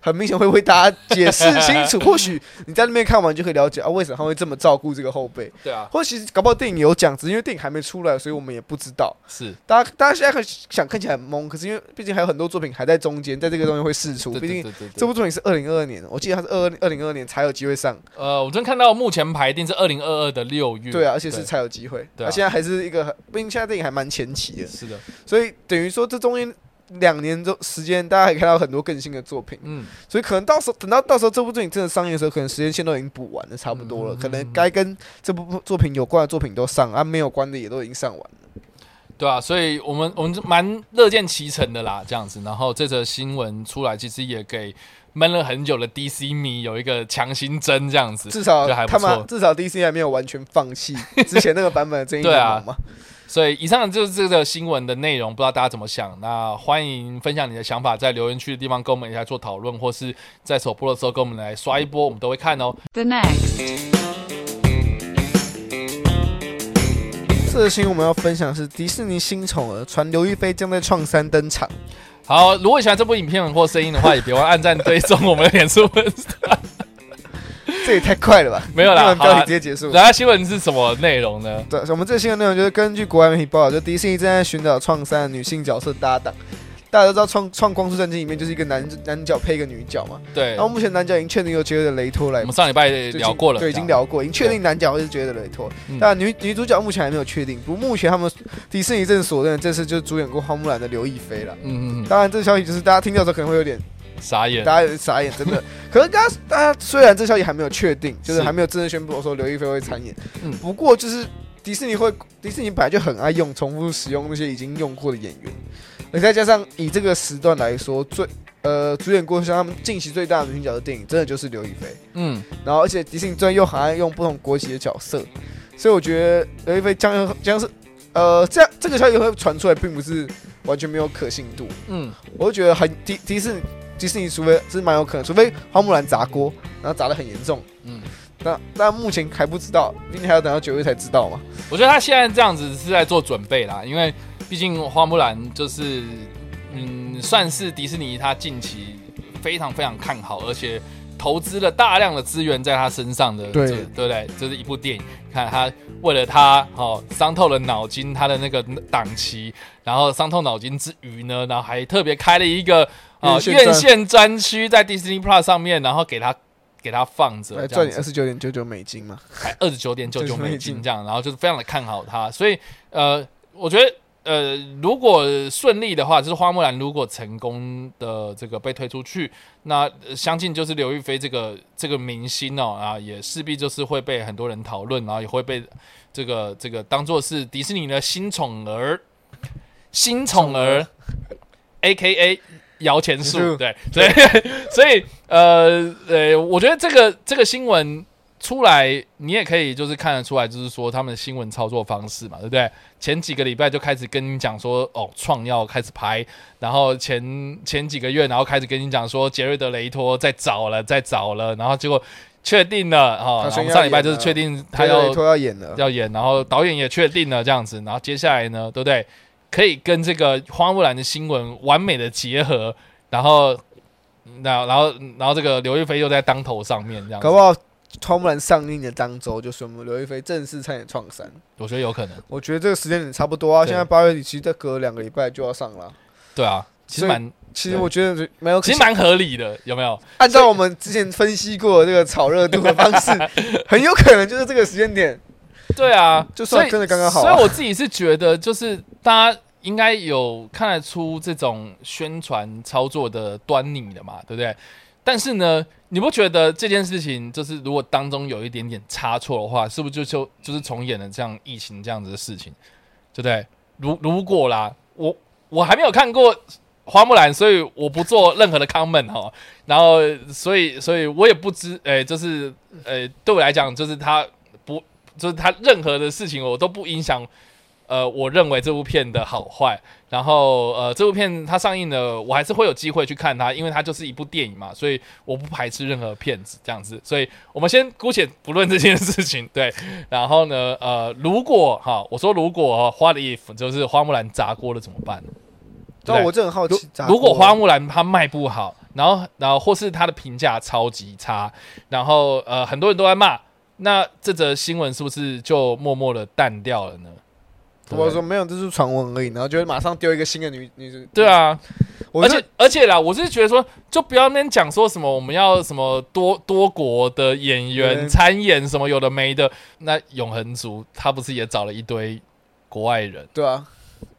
很明显会为大家解释清楚，或许你在那边看完就可以了解啊，为什么他会这么照顾这个后辈。对啊，或许搞不好电影有讲，只是因为电影还没出来，所以我们也不知道。是，大家大家现在看想看起来很懵，可是因为毕竟还有很多作品还在中间，在这个中间会试出。毕竟。这部作品是二零二二年，我记得它是二二零二二年才有机会上。呃，我真看到目前排定是二零二二的六月。对啊，而且是才有机会。对啊它现在还是一个很，毕竟现在电影还蛮前期的，是的，所以等于说这中间两年中时间，大家可以看到很多更新的作品。嗯，所以可能到时候等到到时候这部作品真的上映的时候，可能时间线都已经补完了，差不多了。嗯可能该跟这部作品有关的作品都上，啊，没有关的也都已经上完了。对啊，所以我们我们蛮乐见其成的啦，这样子。然后这则新闻出来，其实也给闷了很久的 DC 迷有一个强心针，这样子。至少他们至少 DC 还没有完全放弃之前那个版本的正义联盟嘛。所以以上就是这个新闻的内容，不知道大家怎么想？那欢迎分享你的想法，在留言区的地方跟我们一起来做讨论，或是在首播的时候跟我们来刷一波，我们都会看哦。The next. 这个新闻我们要分享的是迪士尼新宠儿传刘亦菲将在创三登场。好，如果你喜欢这部影片或声音的话，也别忘按赞、追踪我们的脸书粉丝。这也太快了吧！没有啦新闻标题直接结束。然后新闻是什么内容呢？对，我们这个新闻内容就是根据国外媒体报道，就迪士尼正在寻找创三的女性角色搭档。大家都知道创创光速战机里面就是一个男男角配一个女角嘛，对然，后目前男角已经确定由杰德雷托来我们上礼拜聊过了，对，已经聊过，已经确定男角会是杰德雷托嗯，但女女主角目前还没有确定。不过目前他们迪士尼正锁定的这次就是主演过花木兰的刘亦菲了。嗯嗯嗯，当然，这个消息就是大家听到的时候可能会有点傻眼。大家有傻眼，真的。可是大家大家虽然这消息还没有确定，就是是还没有正式宣布说刘亦菲会参演，嗯不过就是迪士尼会，迪士尼本来就很爱用重复使用那些已经用过的演员，而再加上以这个时段来说，最呃主演过像他们近期最大的女性角色电影，真的就是刘亦菲。嗯，然后而且迪士尼专又很爱用不同国籍的角色，所以我觉得刘亦菲将将是呃这样这个消息会传出来，并不是完全没有可信度。嗯，我就觉得很迪迪士尼迪士尼，除非是蛮有可能，除非花木兰砸锅，然后砸的很严重，嗯，那但目前还不知道，毕竟还要等到九月才知道嘛。我觉得他现在这样子是在做准备啦，因为毕竟花木兰就是，嗯，算是迪士尼他近期非常非常看好，而且投资了大量的资源在他身上的，对对不对？这是一部电影，看他为了他哦伤透了脑筋，他的那个档期，然后伤透脑筋之余呢，然后还特别开了一个啊、院线专院线专区在 Disney Plus 上面，然后给他给他放着，赚你二十九点九九美金嘛。还二十九点九九美 美金金这样，然后就是非常的看好它，所以呃，我觉得呃，如果顺利的话，就是花木兰如果成功的这个被推出去，那呃相信就是刘亦菲这个这个明星哦啊，也势必就是会被很多人讨论，然后也会被这个这个当做是迪士尼的新宠儿，新宠儿，A K A。摇钱树，树对，所以所以呃呃，我觉得这个这个新闻出来，你也可以就是看得出来，就是说他们的新闻操作方式嘛，对不对？前几个礼拜就开始跟你讲说，哦，创要开始拍，然后前前几个月，然后开始跟你讲说，杰瑞德雷托在找了，在找了，然后结果确定了，哦，然后他宣要上礼拜就是确定他要要演了，要演，然后导演也确定了这样子，然后接下来呢，对不对？可以跟这个花木兰的新闻完美的结合，然后，那然后然后这个刘亦菲又在当头上面这样子搞不好花木兰上映的当周，就是我们刘亦菲正式参演创三。我觉得有可能。我觉得这个时间点差不多啊，对现在八月底，其实再隔两个礼拜就要上了。对啊，其实所以蛮其实我觉得蛮有其实蛮合理的，有没有？按照我们之前分析过的这个炒热度的方式，很有可能就是这个时间点。对啊，就算所以真的刚刚好啊所以我自己是觉得，就是大家应该有看得出这种宣传操作的端倪的嘛，对不对？但是呢，你不觉得这件事情就是如果当中有一点点差错的话，是不是就就就是重演了这样疫情这样子的事情，对不对？如如果啦，我我还没有看过花木兰，所以我不做任何的 comment 哈。然后，所以所以我也不知，诶、就是呃，对我来讲，就是他不，就是他任何的事情我都不影响。呃，我认为这部片的好坏，然后呃，这部片它上映了，我还是会有机会去看它，因为它就是一部电影嘛，所以我不排斥任何片子这样子。所以我们先姑且不论这件事情，对。然后呢，呃，如果哈，我说如果 what if 就是花木兰砸锅了怎么办？对但我真的很好奇，如果花木兰它卖不好，然后然后或是它的评价超级差，然后呃很多人都在骂，那这则新闻是不是就默默的淡掉了呢？我说没有，这是传闻而已，然后就会马上丢一个新的女女主。对，啊，而且而且啦，我是觉得说，就不要那边讲说什么我们要什么多多国的演员嗯参演什么有的没的，那永恒族他不是也找了一堆国外人，对啊，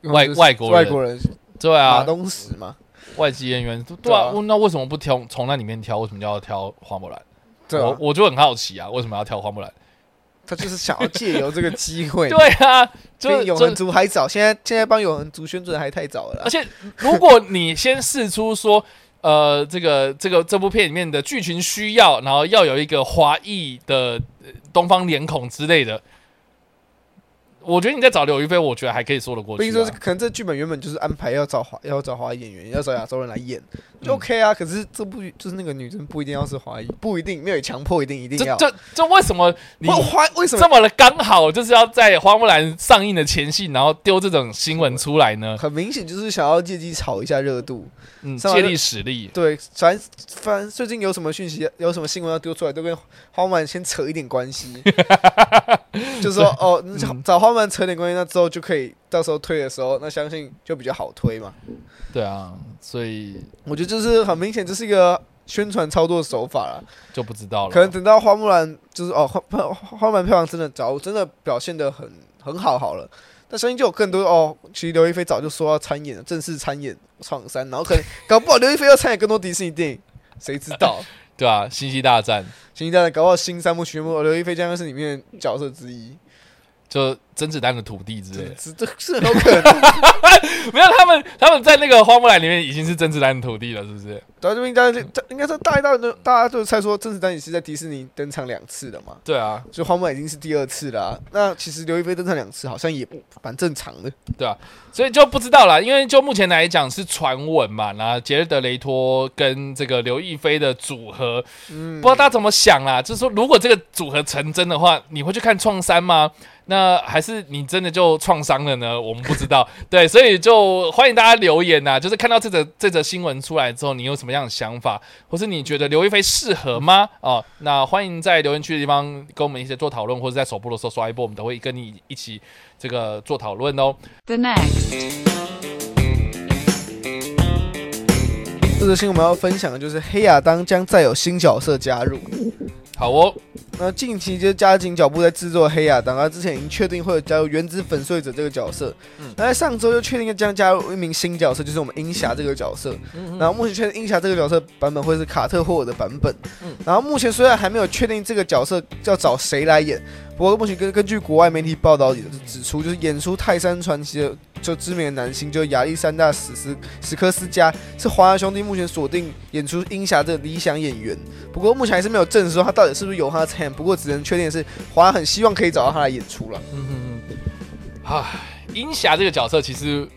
外外国人。外国人。对啊。马，东石嘛，外籍演员，对啊，那为什么不挑从那里面挑？为什么要挑花木兰？对啊，我我就很好奇啊，为什么要挑花木兰？他就是想要借由这个机会，对啊，就比永恒就族还早，现在现在帮永恒族宣传还太早了啦而。且如果你先试出说。呃，这个这个这部片里面的剧情需要，然后要有一个华裔的呃东方脸孔之类的，我觉得你在找刘亦菲，我觉得还可以说得过去、啊。比如说，可能这剧本原本就是安排要找华要找华裔演员，要找亚洲人来演，就嗯 OK 啊。可是这部就是那个女生不一定要是华裔，不一定没有强迫一定一定要。这这这为什么你不华为什么这么的刚好就是要在花木兰上映的前夕，然后丢这种新闻出来呢？很明显就是想要借机炒一下热度。嗯，借力使力，对，反正反正最近有什么讯息，有什么新闻要丢出来，都跟花木兰先扯一点关系。就是说哦，你找找花木兰扯点关系，那之后就可以到时候推的时候，那相信就比较好推嘛。对啊，所以我觉得就是很明显，这是一个宣传操作手法了。就不知道了。可能等到花木兰就是哦，花花花木兰票房真的早真的表现的很很好好了，那相信就有更多哦。其实刘亦菲早就说要参演了，正式参演《创三》，然后可能搞不好刘亦菲要参演更多迪士尼电影，谁知道？对啊，星际大战星际大战搞不好新三部曲目，刘亦菲将会是里面角色之一，就甄子丹的徒弟之类的，这这是很有可能。没有他们他们在那个花木兰里面已经是甄子丹的徒弟了，是不是？对啊，这边应该这应该说大一大的大家都猜说甄子丹也是在迪士尼登场两次的嘛，对啊，所以花木兰已经是第二次了啊、那其实刘亦菲登场两次好像也蛮正常的。对啊所以就不知道啦，因为就目前来讲是传闻嘛，然后杰瑞德雷托跟这个刘亦菲的组合，嗯不知道大家怎么想啦？就是说，如果这个组合成真的话，你会去看创三吗？那还是你真的就创伤了呢？我们不知道。对，所以就欢迎大家留言呐、就是看到这则这则新闻出来之后，你有什么样的想法，或是你觉得刘亦菲适合吗？哦，那欢迎在留言区的地方跟我们一起做讨论，或者在首播的时候刷一波，我们都会跟你一起这个做讨论哦。The next. 这则新闻我们要分享的就是黑亚当将再有新角色加入。好哦，那近期就加紧脚步在制作黑亚当，他之前已经确定会有加入原子粉碎者这个角色。嗯那在上周又确定将加入一名新角色，就是我们鹰侠这个角色。嗯然后目前确定鹰侠这个角色版本会是卡特霍尔的版本。嗯然后目前虽然还没有确定这个角色要找谁来演，不过目前根根据国外媒体报道也是指出，就是演出泰山传奇的就知名的男星，就亚历山大史斯史科斯加是华纳兄弟目前锁定演出英侠的理想演员。不过目前还是没有证实说他到底是不是有他参演，不过只能确定是华纳很希望可以找到他来演出了。嗯哼哼，唉，英侠这个角色，其实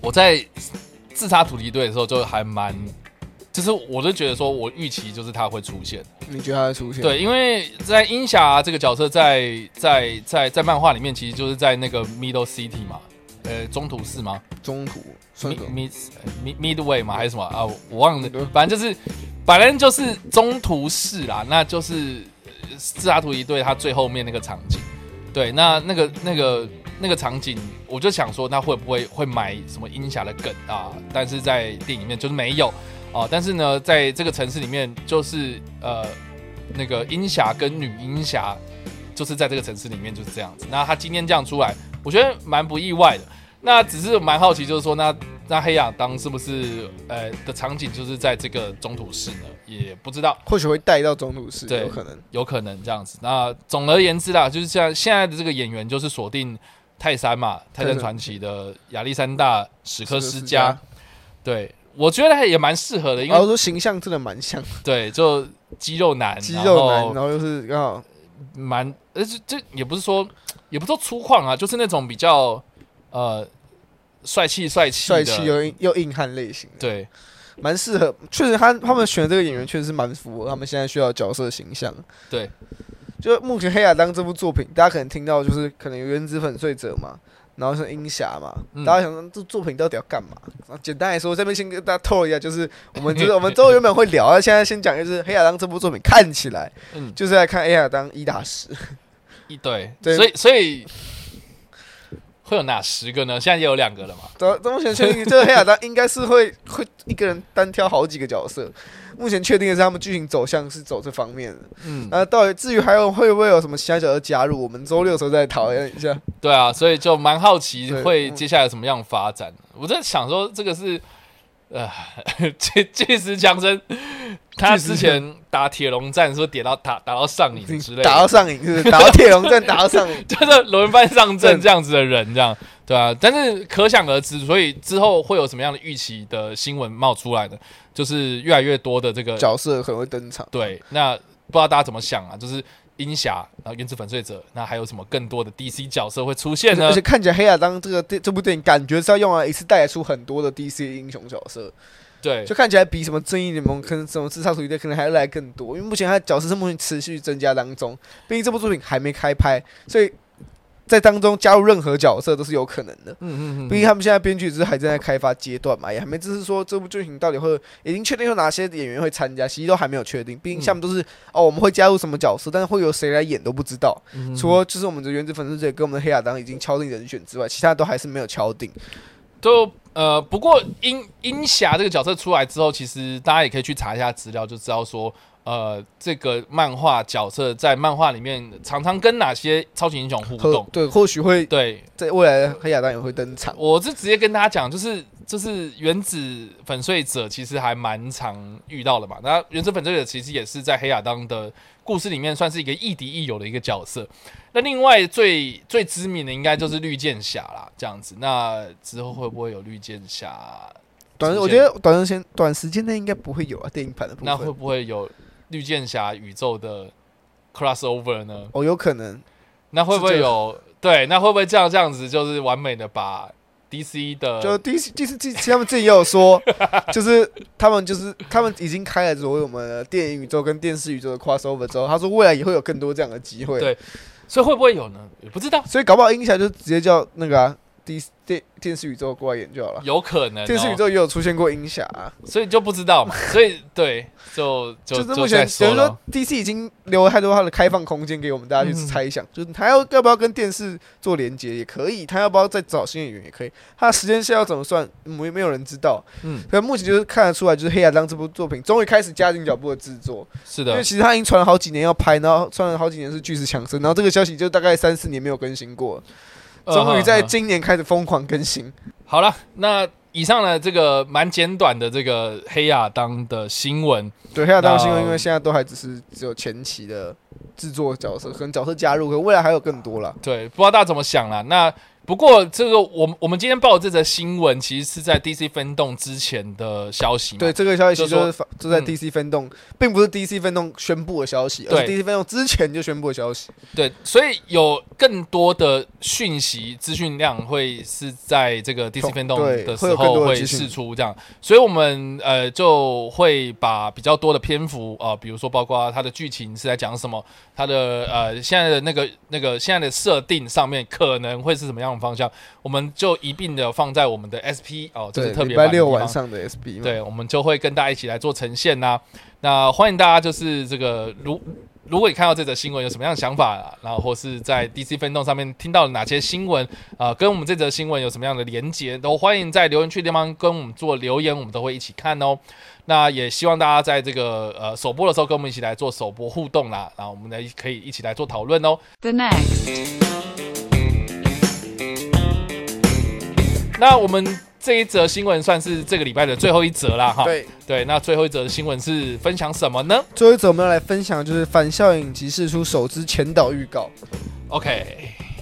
我在自杀突击队的时候就还蛮，就是我就觉得说我预期就是他会出现，你觉得他会出现？，对，因为在英侠这个角色在在在在漫画里面，其实就是在那个 Middle City 嘛，呃，中途市吗中途算什么？？Mid Mid Midway 嘛，还是什么啊？我忘了，反正就是反正就是中途市啦，那就是自杀图一队他最后面那个场景，对，那那个那个那个场景，我就想说，那会不会会埋什么鹰侠的梗啊？但是在电影里面就是没有啊。但是呢，在这个城市里面，就是呃，那个鹰侠跟女鹰侠，就是在这个城市里面就是这样子。那他今天这样出来，我觉得蛮不意外的。那只是蛮好奇，就是说，那那黑亚当是不是呃的场景就是在这个中土市呢？也不知道。或许会带到中土市，对有可能。有可能这样子。那总而言之啦，就是像现在的这个演员就是锁定泰山嘛，《泰山传奇》的亚历山大史科斯加。对，我觉得也蛮适合的，因为说形象真的蛮像。对，就肌肉男，肌肉男，然后又是刚好蛮，呃，这这也不是说，也不是说粗犷啊，就是那种比较呃帅气帅气帅气又又硬汉类型的，对。蛮适合。确实，他他们选的这个演员确实是蛮符合他们现在需要角色形象。对，就目前《黑亚当》这部作品，大家可能听到就是可能有原子粉碎者嘛，然后是英侠嘛，嗯。大家想说这作品到底要干嘛？简单来说，这边先跟大家透露一下，就是我们就是 我们之后原本会聊，啊，现在先讲就是《黑亚当》这部作品看起来嗯，就是在看《黑亚当》一打十，一对，对。所以所以会有哪十个呢？现在也有两个了嘛。到到目前确定，这个黑亚当应该是会会一个人单挑好几个角色。目前确定的是，他们剧情走向是走这方面的。嗯，那到底至于还有会不会有什么其他角色加入，我们周六的时候再讨论一下。对啊，所以就蛮好奇对会接下来有什么样发展。我在想说，这个是呃，巨巨石强森，他之前打铁笼战说点到打打到上瘾之类打，到上瘾，是不是？打到铁笼战，打到上瘾。就是轮番上阵阵这样子的人，这样对啊。但是可想而知，所以之后会有什么样的预期的新闻冒出来的，就是越来越多的这个角色可能会登场。对。那不知道大家怎么想啊？就是鹰侠，然后原子粉碎者，那还有什么更多的 DC 角色会出现呢而且？看起来《黑亚当》这个电这部电影，感觉是要用来一次带出很多的 DC 英雄角色，对就看起来比什么正义联盟可能什么自杀突击队可能还要来更多。因为目前他的角色是目前持续增加当中，毕竟这部作品还没开拍，所以在当中加入任何角色都是有可能的。嗯嗯嗯，毕竟他们现在编剧只是还正在开发阶段嘛，也还没只是说这部剧情到底会已经确定有哪些演员会参加，其实都还没有确定。毕竟下面都是、哦，我们会加入什么角色，但是会由谁来演都不知道。嗯除了就是我们的原子粉丝队跟我们的黑亚当已经敲定人选之外，其他都还是没有敲定。就呃，不过鹰鹰侠这个角色出来之后，其实大家也可以去查一下资料，就知道说，呃，这个漫画角色在漫画里面常常跟哪些超级英雄互动。对，或许会对，在未来的黑亚当也会登场。我是直接跟大家讲，就是就是原子粉碎者其实还蛮常遇到的嘛。那原子粉碎者其实也是在黑亚当的故事里面算是一个亦敌亦友的一个角色。那另外最最知名的应该就是绿箭侠啦，这样子。那之后会不会有绿箭侠？短，我觉得短时间短时间内应该不会有啊，电影版的部那会。不会有绿箭侠宇宙的 crossover 呢？哦，有可能。那会不会有对？那会不会这样这样子就是完美的把 DC 的就第一次，第一次，第他们自己也有说，就是他们就是他们已经开了所谓我们的电影宇宙跟电视宇宙的 crossover 之后，他说未来也会有更多这样的机会。对所以会不会有呢？也不知道，所以搞不好音响就直接叫那个啊，电电电视宇宙过来演就好了。有可能、哦、电视宇宙也有出现过音响啊，所以就不知道嘛。所以对，就就就是目前等于说。DC 已经留了太多它的开放空间给我们大家去嗯猜想，就是他要要不要跟电视做连接也可以，他要不要再找新演员也可以，他的时间线要怎么算，没没有人知道。嗯，可目前就是看得出来，就是《黑亚当》这部作品终于开始加紧脚步的制作，是的因为，其实他已经传了好几年要拍，然后传了好几年是巨石强森，然后这个消息就大概三四年没有更新过，终于在嗯今年开始疯狂更新。好了。那以上呢，这个蛮简短的这个黑亚当的新闻，对，黑亚当的新闻，因为现在都还只是只有前期的制作角色，可能角色加入，可未来还有更多了。对，不知道大家怎么想啦。那不过这个我们我们今天报的这则新闻，其实是在 DC 分动之前的消息嘛。对，这个消息就说就是发就在嗯 DC 分动，并不是 DC 分动宣布的消息，而是对 DC 分动之前就宣布的消息。对，所以有更多的讯息资讯量会是在这个 DC 分动的时候会释出这样，所以我们呃就会把比较多的篇幅啊、呃比如说包括它的剧情是在讲什么，它的呃现在的那个那个现在的设定上面可能会是什么样的方向，我们就一并的放在我们的 SP 哦，这是，特别礼拜六晚上的 SP，对，我们就会跟大家一起来做呈现呐、那欢迎大家就是这个如如果你看到这则新闻有什么样的想法、啊，然后或是在 DC 分动上面听到了哪些新闻啊、跟我们这则新闻有什么样的连接，都欢迎在留言区地方跟我们做留言，我们都会一起看哦。那也希望大家在这个呃首播的时候跟我们一起来做首播互动啦，然后我们来可以一起来做讨论哦。The next. 那我们这一则新闻算是这个礼拜的最后一则啦，哈。对，对，那最后一则的新闻是分享什么呢最后一则我们要来分享就是反校影集释出首支前导预告。？OK，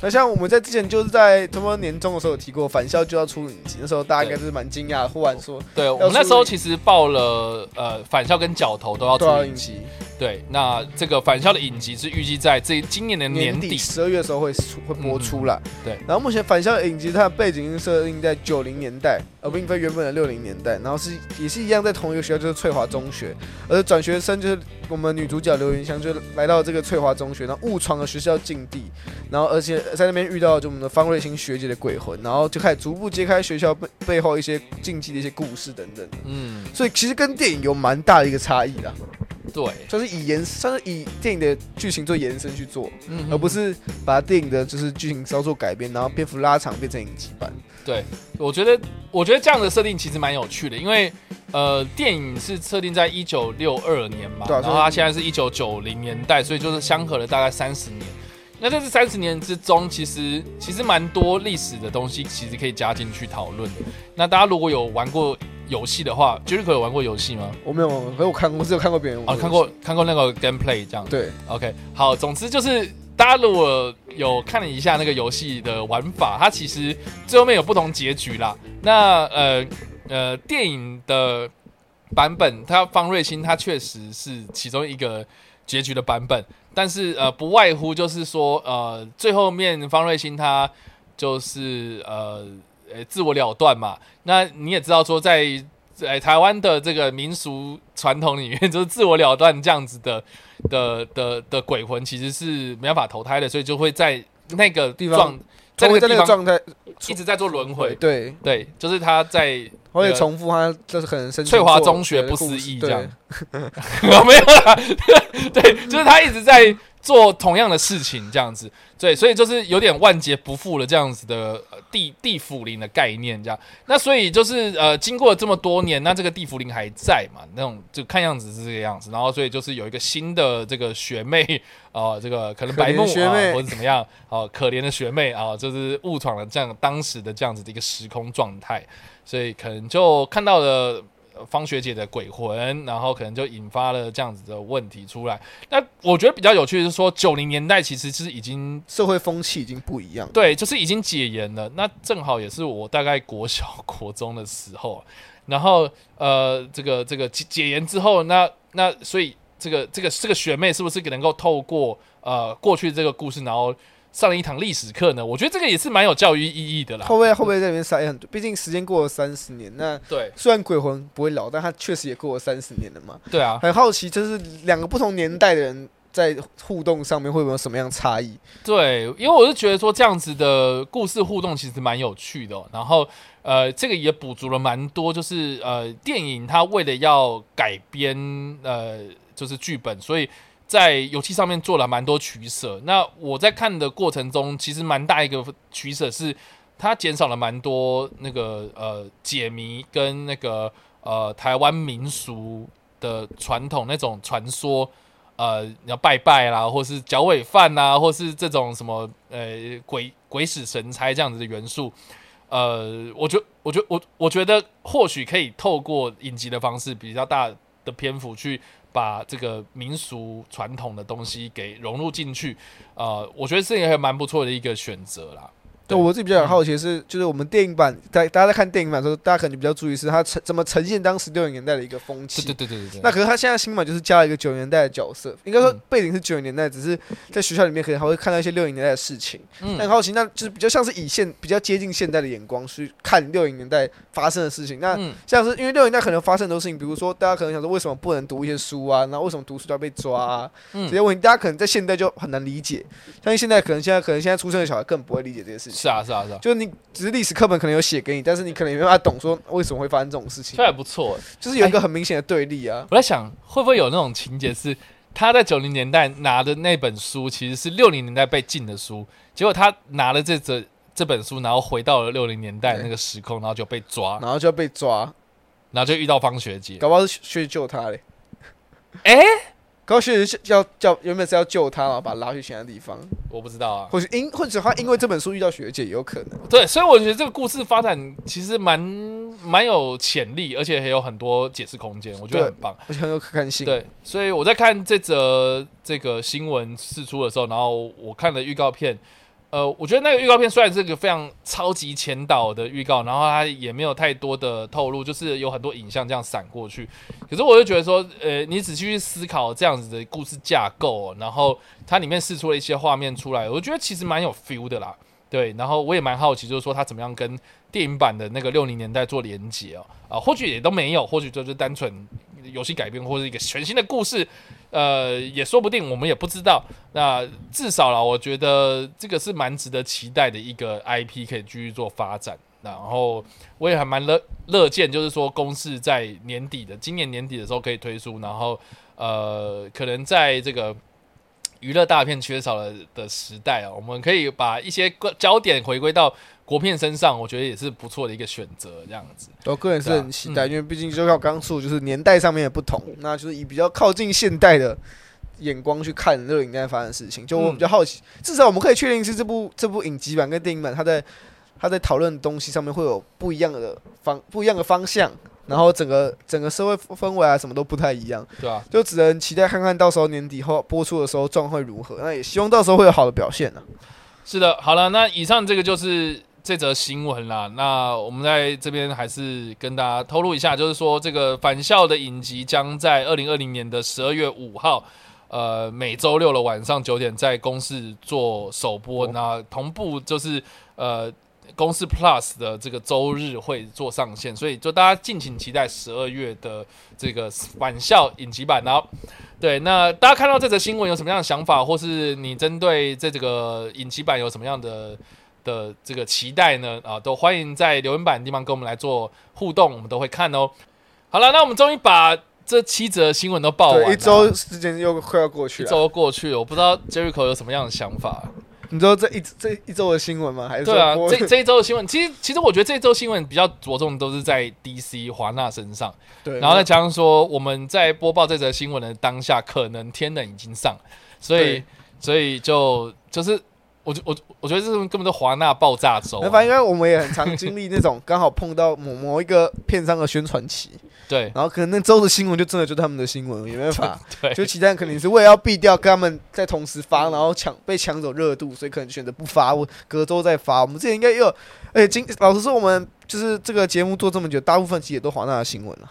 那像我们在之前就是在差不多年中的时候有提过，返校就要出影集，那时候大家应该是蛮惊讶的，忽然说对我们那时候其实报了呃返校跟角头都要出都要影影集，集，对，那这个返校的影集是预计在这今年的年年底，十二月的时候会出会播出啦。对，然后目前返校的影集它的背景是设定在九零年代，而并非原本的六零年代，然后是也是一样在同一个学校，就是翠华中学，而转学生就是我们女主角刘云香就来到这个翠华中学，然后误闯了学校禁地，然后而且在那边遇到就我们的方瑞欣学姐的鬼魂，然后就开始逐步揭开学校背背后一些禁忌的一些故事等等，嗯，所以其实跟电影有蛮大的一个差异啦，对，就是以延算是以电影的剧情做延伸去做。嗯而不是把电影的就是剧情稍作改编，然后篇幅拉长变成影集版。对，我觉得我觉得这样的设定其实蛮有趣的，因为呃，电影是设定在一九六二年嘛，对啊然后它现在是一九九零年代，所以就是相隔了大概三十年。那在这三十年之中，其实其实蛮多历史的东西，其实可以加进去讨论的。那大家如果有玩过游戏的话 j e r i c o 有玩过游戏吗？我没有，可是我看过，我只有看过别人玩哦，的看过看过那个 gameplay 这样。对，OK，好，总之就是大家如果有看了一下那个游戏的玩法，它其实最后面有不同结局啦。那呃呃，电影的版本，它方瑞欣他确实是其中一个结局的版本，但是呃，不外乎就是说呃，最后面方瑞欣他就是呃呃自我了断嘛。那你也知道说在。在台湾的这个民俗传统里面，就是自我了断这样子的的的的鬼魂，其实是没办法投胎的，所以就会在那个地方，在那个地方一直在做轮回。对，对，就是他在我也重复他就是可能生翠华中学不思议这样，没有啦，对，就是他一直在做同样的事情这样子，对，所以就是有点万劫不复了这样子的呃地地府灵的概念这样。那所以就是呃，经过了这么多年，那这个地府灵还在嘛？那种就看样子是这个样子，然后所以就是有一个新的这个学妹啊、这个可能白目啊或者怎么样哦、可怜的学妹啊、就是误闯了这样当时的这样子的一个时空状态，所以可能就看到了。呃方学姐的鬼魂，然后可能就引发了这样子的问题出来。那我觉得比较有趣的是说，九零年代其实是已经社会风气已经不一样。对，就是已经解严了。那正好也是我大概国小、国中的时候，然后呃，这个这个解解严之后，那那所以这个这个这个学妹是不是能够透过呃过去这个故事，然后上了一堂历史课呢？我觉得这个也是蛮有教育意义的啦。会不会会不会在里面塞很多？毕竟时间过了三十年，那对虽然鬼魂不会老，但他确实也过了三十年了嘛。对啊，很好奇，就是两个不同年代的人在互动上面会有什么样差异？对，因为我是觉得说这样子的故事互动其实蛮有趣的哦、然后呃，这个也补足了蛮多，就是呃，电影它为了要改编呃，就是剧本，所以在游戏上面做了蛮多取舍。那我在看的过程中，其实蛮大一个取舍是，它减少了蛮多那个呃解谜跟那个呃台湾民俗的传统那种传说。呃，你要拜拜啦，或是脚尾饭呐，或是这种什么呃鬼鬼使神差这样子的元素，呃，我觉我觉我我觉得或许可以透过影集的方式，比较大的篇幅去把这个民俗传统的东西给融入进去，呃，我觉得这也蛮不错的一个选择啦。对我自己比较好奇的是，就是我们电影版，在大家在看电影版的时候，大家可能比较注意是它呈怎么呈现当时六零年代的一个风气。对对对对。那可是他现在新版就是加了一个九零年代的角色，应该说嗯背景是九零年代，只是在学校里面可能还会看到一些六零年代的事情。那很嗯好奇，那就是比较像是以现比较接近现代的眼光去看六零年代发生的事情。那嗯像是因为六零年代可能发生很多事情，比如说大家可能想说为什么不能读一些书啊，然后为什么读书都要被抓啊，这嗯，些问题大家可能在现代就很难理解。相信现在可能现在可能现在出生的小孩更不会理解这些事情。是啊是啊是啊，就是你只是历史课本可能有写给你，但是你可能也没办法懂说为什么会发生这种事情这，还不错。就是有一个很明显的对立啊。我在想，会不会有那种情节是他在九零年代拿的那本书其实是六零年代被禁的书，结果他拿了这则这本书，然后回到了六零年代那个时空，然后就被抓，然后就要被抓，然后就遇到方学姐。搞不好是学姐救他嘞。哎、搞不好学姐要叫原本是要救他，然后把他拉去其他地方，我不知道啊。或许因或者他因为这本书遇到学姐也有可能。对，所以我觉得这个故事发展其实蛮蛮有潜力，而且还有很多解释空间，我觉得很棒。而且很有可看性。对，所以我在看这则这个新闻释出的时候，然后我看了预告片，呃，我觉得那个预告片虽然是个非常超级前导的预告，然后它也没有太多的透露，就是有很多影像这样闪过去。可是我就觉得说，呃，你仔细去思考这样子的故事架构、然后它里面试出了一些画面出来，我觉得其实蛮有 feel 的啦。对，然后我也蛮好奇，就是说它怎么样跟电影版的那个六零年代做连接哦，啊，或许也都没有，或许就是单纯游戏改编或者一个全新的故事，呃，也说不定，我们也不知道。那至少啦，我觉得这个是蛮值得期待的一个 IP，可以继续做发展。然后我也还蛮乐乐见，就是说公司在年底的今年年底的时候可以推出，然后呃，可能在这个娱乐大片缺少了的时代啊，我们可以把一些焦点回归到国片身上，我觉得也是不错的一个选择。这样子，我个人是很期待，因为毕竟就像我刚刚说，就是年代上面的不同，那就是以比较靠近现代的眼光去看这个影在发生的事情。就我比较好奇，至少我们可以确定是这部这部影集版跟电影版，它在它在讨论的东西上面会有不一样的方不一样的方向，然后整个整个社会氛围啊什么都不太一样，对啊、就只能期待看看到时候年底后播出的时候状况如何。那也希望到时候会有好的表现呢、是的，好了，那以上这个就是这则新闻啦。那我们在这边还是跟大家透露一下，就是说这个返校的影集将在二零二零年的十二月五号，呃，每周六的晚上九点在公视做首播，那同步就是呃。公司 Plus 的这个周日会做上线，所以就大家敬请期待十二月的这个返校影集版。哦，对，那大家看到这则新闻有什么样的想法，或是你针对这这个影集版有什么样的的这个期待呢？啊，都欢迎在留言板的地方跟我们来做互动，我们都会看哦。好了，那我们终于把这七则新闻都报完了，对，一周时间又快要过去了。一周过去了，我不知道 Jericho 有什么样的想法。你知道这一这一周的新闻吗？还是对啊，播这这一周的新闻，其实其实我觉得这一周新闻比较着重都是在 DC 华纳身上，对，然后再加上说我们在播报这则新闻的当下，可能天冷已经上，所以所以就就是我我我觉得这种根本就华纳爆炸周啊、那反正因为我们也很常经历那种 刚好碰到某某一个片商的宣传期，对然后可能那周的新闻就真的就是他们的新闻，也没办法。对就其他人可能是为了要避掉跟他们在同时发，然后抢被抢走热度，所以可能选择不发，我隔周再发。我们之前应该也有，而且今老实说，我们就是这个节目做这么久，大部分其实也都华纳的新闻了。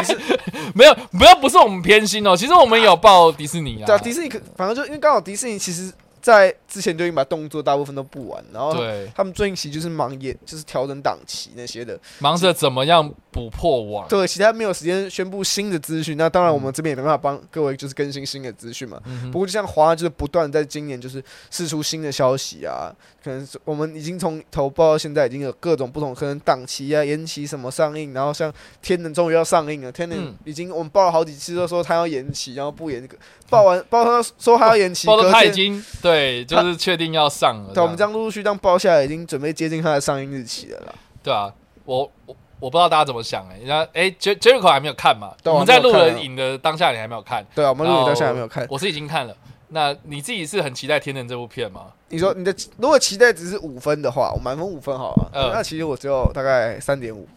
没有没有不是我们偏心哦，其实我们有报迪士尼啊，对啊，迪士尼可反正就因为刚好迪士尼其实在之前就已经把动作大部分都布完，然后对他们最近期就是忙演，就是调整档期那些的。忙着怎么样补破网，对，其他没有时间宣布新的资讯，那当然我们这边也没办法帮各位就是更新新的资讯嘛。嗯不过就像华纳就是不断在今年就是释出新的消息啊，可能我们已经从头报到现在已经有各种不同，可能档期啊、延期什么上映，然后像天能终于要上映了，天能嗯已经我们报了好几次都说他要延期，然后不延，报完报他说他要延期，报他已经对，就是确定要上了，对，我们这样陆陆续续这样报下来，已经准备接近它的上映日期了啦。对啊，我我我不知道大家怎么想哎、欸，那哎，Jer Jericho 还没有看嘛？对我们在录了影的当下，你还没有看，对啊，我们录影到然后现在还没有看。我是已经看了。那你自己是很期待《天能》这部片吗？你说你的如果期待值是五分的话，我满分五分好了，嗯那其实我只有大概三点五。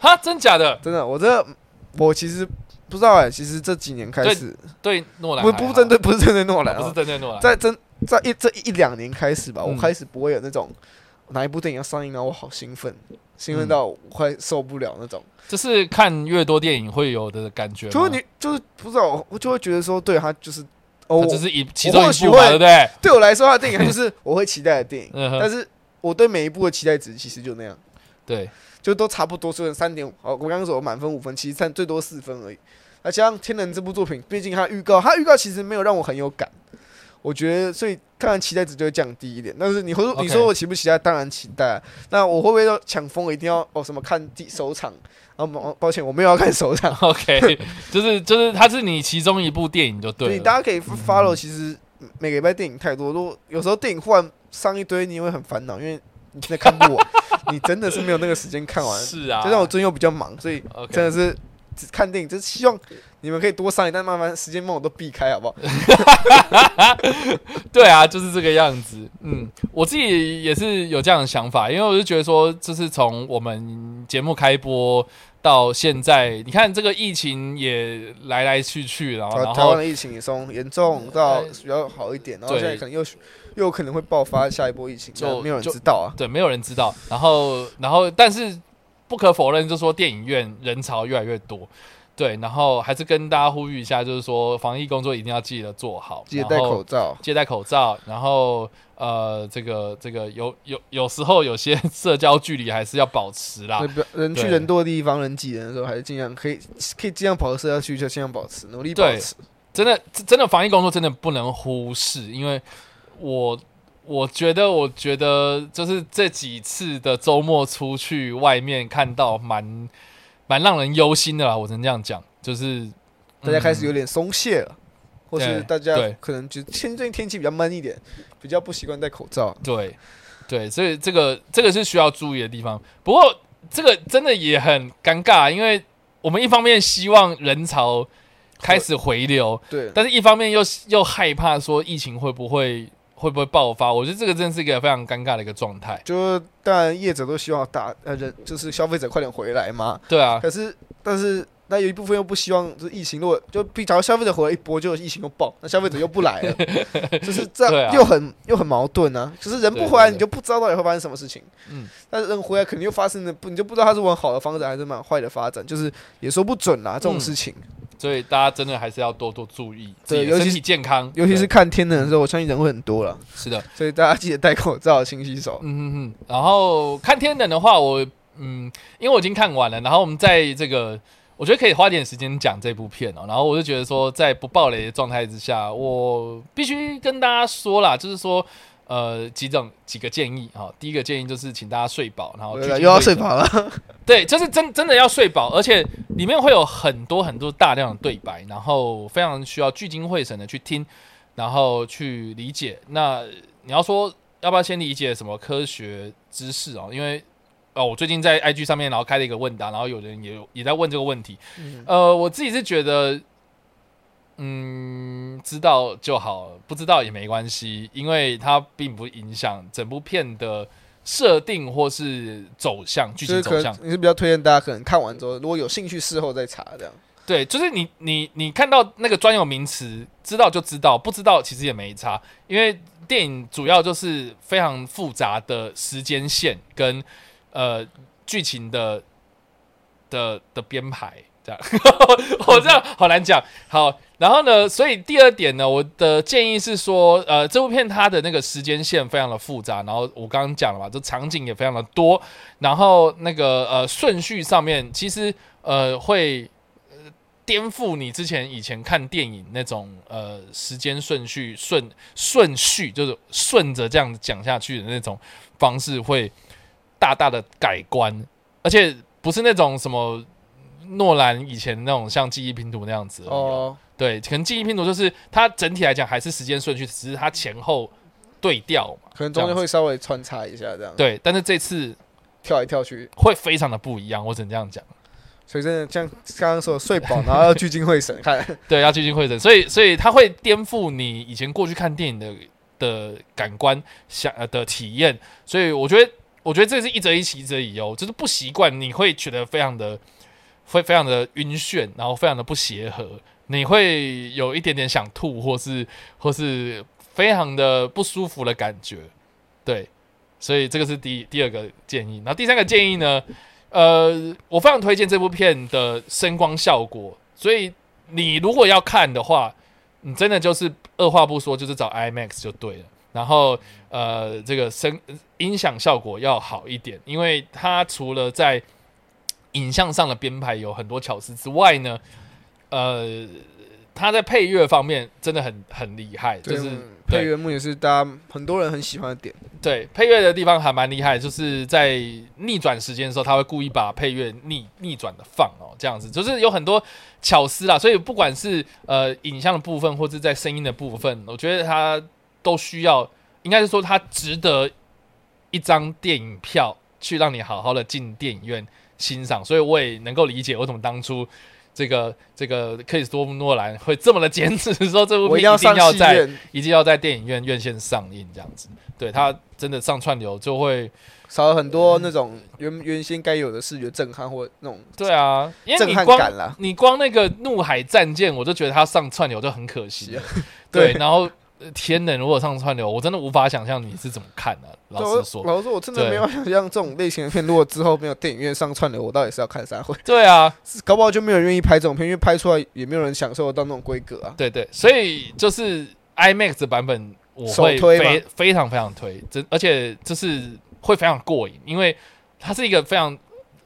哈，真假的？真的，我这我其实不知道哎、其实这几年开始，对诺兰不不针对不是针对诺兰、不是啊，针对诺兰，在真在一这一两年开始吧，嗯我开始不会有那种哪一部电影要上映，然后我好兴奋，兴嗯奋到我快受不了那种。就是看越多电影会有的感觉吗。就是你就是不知道，我就会觉得说，对他就是哦，我只是一其中一部对不对？对我来说，他的电影它就是 我会期待的电影，嗯，但是我对每一部的期待值其实就那样。对，就都差不多，所以三点五。哦，我刚刚说我满分五分，其实三最多四分而已。那加上《天能》这部作品，毕竟它预告，它预告其实没有让我很有感。我觉得所以当然期待值就会降低一点。但是你会说你说我期不期待？当然期待啊。那我会不会要抢疯一定要哦什么看第首场？然后抱抱歉，我没有要看首场。OK，就是 就是它是你其中一部电影就对了。以大家可以 follow，其实每个礼拜电影太多，如果有时候电影忽然上一堆，你会很烦恼，因为你现在看不完，你真的是没有那个时间看完。是啊，就像我最近又比较忙，所以真的是只看电影，就是希望你们可以多上一，但慢慢时间帮我都避开，好不好？对啊，就是这个样子。嗯，我自己也是有这样的想法，因为我就觉得说，就是从我们节目开播到现在，你看这个疫情也来来去去，然后然后台台湾的疫情也从严重到呃比较好一点，然后现在可能又又有可能会爆发下一波疫情，就没有人知道啊。对没有人知道，然后然后但是不可否认，就是说电影院人潮越来越多。对，然后还是跟大家呼吁一下，就是说防疫工作一定要记得做好，记得戴口罩，记得戴口罩，然后呃，这个这个有有有时候有些 社交距离还是要保持啦对，。人去人多的地方，人挤人的时候，还是尽量可以可以尽量保持社交距离，就尽量保持，努力保对持。真的真的防疫工作真的不能忽视，因为我我觉得我觉得就是这几次的周末出去外面看到蛮蛮让人忧心的啦，我只能这样讲，就是大家开始有嗯点松懈了，或是大家对可能就现最近天气比较闷一点，比较不习惯戴口罩。对对，所以这个这个是需要注意的地方。不过这个真的也很尴尬，因为我们一方面希望人潮开始回流，对，但是一方面又又害怕说疫情会不会会不会爆发？我觉得这个真的是一个非常尴尬的一个状态。就当然业者都希望大呃人就是消费者快点回来嘛，对啊，可是但是那有一部分又不希望就是疫情，如果就比假如消费者回来一波，就疫情又爆，那消费者又不来了，就是这样又很又很矛盾啊。就是人不回来，你就不知道到底会发生什么事情。嗯，但是人回来肯定又发生的不，你就不知道它是往好的发展还是蛮坏的发展，就是也说不准啦。这种嗯事情，所以大家真的还是要多多注意对尤其是身体健康，尤其是看天冷的时候，我相信人会很多了，是的，所以大家记得戴口罩、勤洗手。嗯嗯嗯。然后看天冷的话，我嗯，因为我已经看完了，然后我们在这个。我觉得可以花点时间讲这部片哦，然后我就觉得说，在不暴雷的状态之下，我必须跟大家说啦，就是说，呃，几种几个建议哈、第一个建议就是请大家睡饱，然后又要睡饱了，对，就是真真的要睡饱，而且里面会有很多很多大量的对白，然后非常需要聚精会神的去听，然后去理解。那你要说要不要先理解什么科学知识哦？因为哦，我最近在 IG 上面然后开了一个问答，然后有人也有也在问这个问题。嗯呃，我自己是觉得，嗯，知道就好，不知道也没关系，因为它并不影响整部片的设定或是走向、剧情走向能。你是比较推荐大家可能看完之后，如果有兴趣，事后再查这样。对，就是你你你看到那个专有名词，知道就知道，不知道其实也没差，因为电影主要就是非常复杂的时间线跟呃剧情的的的编排，这样，我这样好难讲。好，然后呢，所以第二点呢，我的建议是说，呃，这部片它的那个时间线非常的复杂，然后我刚刚讲了嘛，这场景也非常的多，然后那个呃顺序上面其实呃会。颠覆你之前以前看电影那种呃时间顺序顺顺序，就是顺着这样讲下去的那种方式，会大大的改观，而且不是那种什么诺兰以前那种像记忆拼图那样子哦哦，对，可能记忆拼图就是它整体来讲还是时间顺序，只是它前后对调嘛。可能中间会稍微穿插一下这样，对，但是这次跳来跳去。会非常的不一样，我只能这样讲。所以真的像刚刚说的睡饱，然后要聚精会神看。对，要聚精会神，所以所以它会颠覆你以前过去看电影的的感官想呃的体验，所以我觉得我觉得这是一则一喜一则一忧，就是不习惯你会觉得非常的会非常的晕眩，然后非常的不协和，你会有一点点想吐，或是或是非常的不舒服的感觉，对，所以这个是第第二个建议，然后第三个建议呢？呃，我非常推荐这部片的声光效果，所以你如果要看的话，你真的就是二话不说，就是找 IMAX 就对了。然后呃，这个声音响效果要好一点，因为它除了在影像上的编排有很多巧思之外呢，呃，它在配乐方面真的很很厉害，就是配乐目也是大家很多人很喜欢的点。对配乐的地方还蛮厉害，就是在逆转时间的时候，他会故意把配乐逆逆转的放哦，这样子就是有很多巧思啦。所以不管是呃影像的部分，或是在声音的部分，我觉得他都需要，应该是说他值得一张电影票去让你好好的进电影院欣赏。所以我也能够理解为什么当初。这个这个克里斯多夫诺兰会这么的坚持说这部片一定要在一定要在电影院院线上映这样子。对他真的上串流就会，少了很多那种原原先该有的视觉震撼或那种对啊，因为震撼你光感了。你光那个怒海战舰，我就觉得他上串流就很可惜了。对，对 然后呃天能如果上串流，我真的无法想象你是怎么看的、老对实说，老实说，我真的对。没有想象这种类型的片，如果之后没有电影院上串流，我到底是要看啥会？对啊，搞不好就没有人愿意拍这种片，因为拍出来也没有人享受得到那种规格啊。对对，所以就是 IMAX 版本，我会推非非常非常推，真而且就是会非常过瘾，因为它是一个非常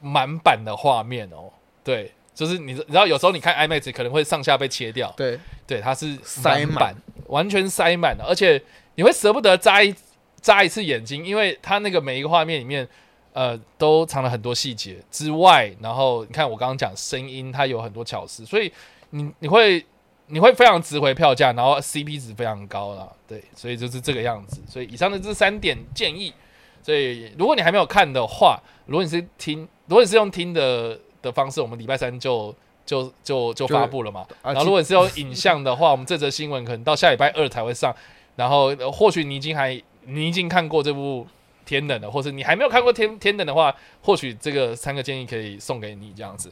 满版的画面哦。对，就是你知你知道，有时候你看 IMAX 可能会上下被切掉，对，对，它是塞满。满版，完全塞满了，而且你会舍不得眨一眨一次眼睛，因为它那个每一个画面里面，呃，都藏了很多细节之外，然后你看我刚刚讲声音，它有很多巧思，所以你你会你会非常值回票价，然后 CP 值非常高啦，对，所以就是这个样子。所以以上的这三点建议，所以如果你还没有看的话，如果你是听，如果你是用听的的方式，我们礼拜三就就就就发布了嘛。啊然后如果你是用影像的话，我们这则新闻可能到下礼拜二才会上。然后呃或许你已经还你已经看过这部《天冷》了，或是你还没有看过天《天冷》的话，或许这个三个建议可以送给你这样子。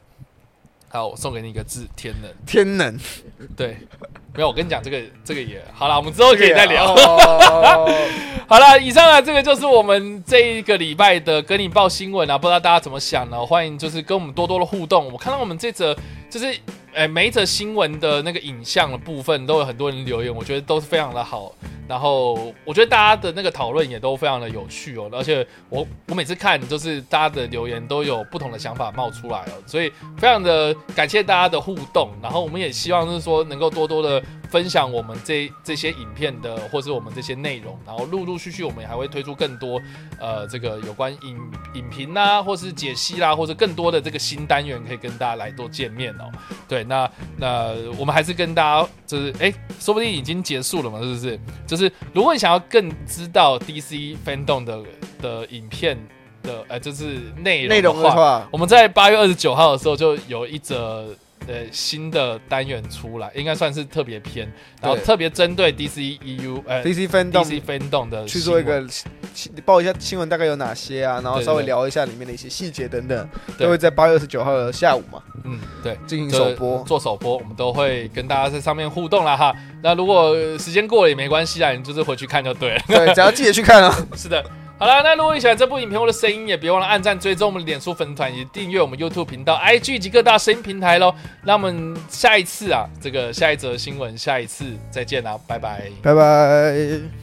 好，我送给你一个字“天冷天能”。对，没有，我跟你讲，这个这个也好了，我们之后可以再聊。哦 好了，以上啊，这个就是我们这一个礼拜的跟你报新闻啊，不知道大家怎么想呢？欢迎就是跟我们多多的互动。我看到我们这则就是，诶，每一则新闻的那个影像的部分都有很多人留言，我觉得都是非常的好。然后我觉得大家的那个讨论也都非常的有趣哦，而且我我每次看就是大家的留言都有不同的想法冒出来哦，所以非常的感谢大家的互动。然后我们也希望就是说能够多多的分享我们这这些影片的或是我们这些内容，然后陆陆续续我们也还会推出更多呃这个有关影影评啦，或是解析啦，或者更多的这个新单元可以跟大家来做见面哦。对，那那我们还是跟大家就是哎，说不定已经结束了嘛，是不是？就是如果你想要更知道 DC fandom 的的影片的呃，就是内内容容的话，的话，我们在八月二十九号的时候就有一则呃新的单元出来，应该算是特别篇，然后特别针对 DC EU 呃 DC fandom DC fandom 的去做一个报一下新闻大概有哪些啊，然后稍微聊一下里面的一些细节等等，对都会在八月二十九号的下午嘛嗯对。进行首播。做首播，我们都会跟大家在上面互动啦哈。那如果呃时间过了也没关系啊，你就是回去看就对了。对，只要记得去看啊。是的，好了，那如果你喜欢这部影片或者声音，也别忘了按赞、追踪我们的脸书粉丝团以及订阅我们 YouTube 频道、IG 及各大声音平台喽。那我们下一次啊，这个下一则新闻，下一次再见啦，拜拜。拜拜。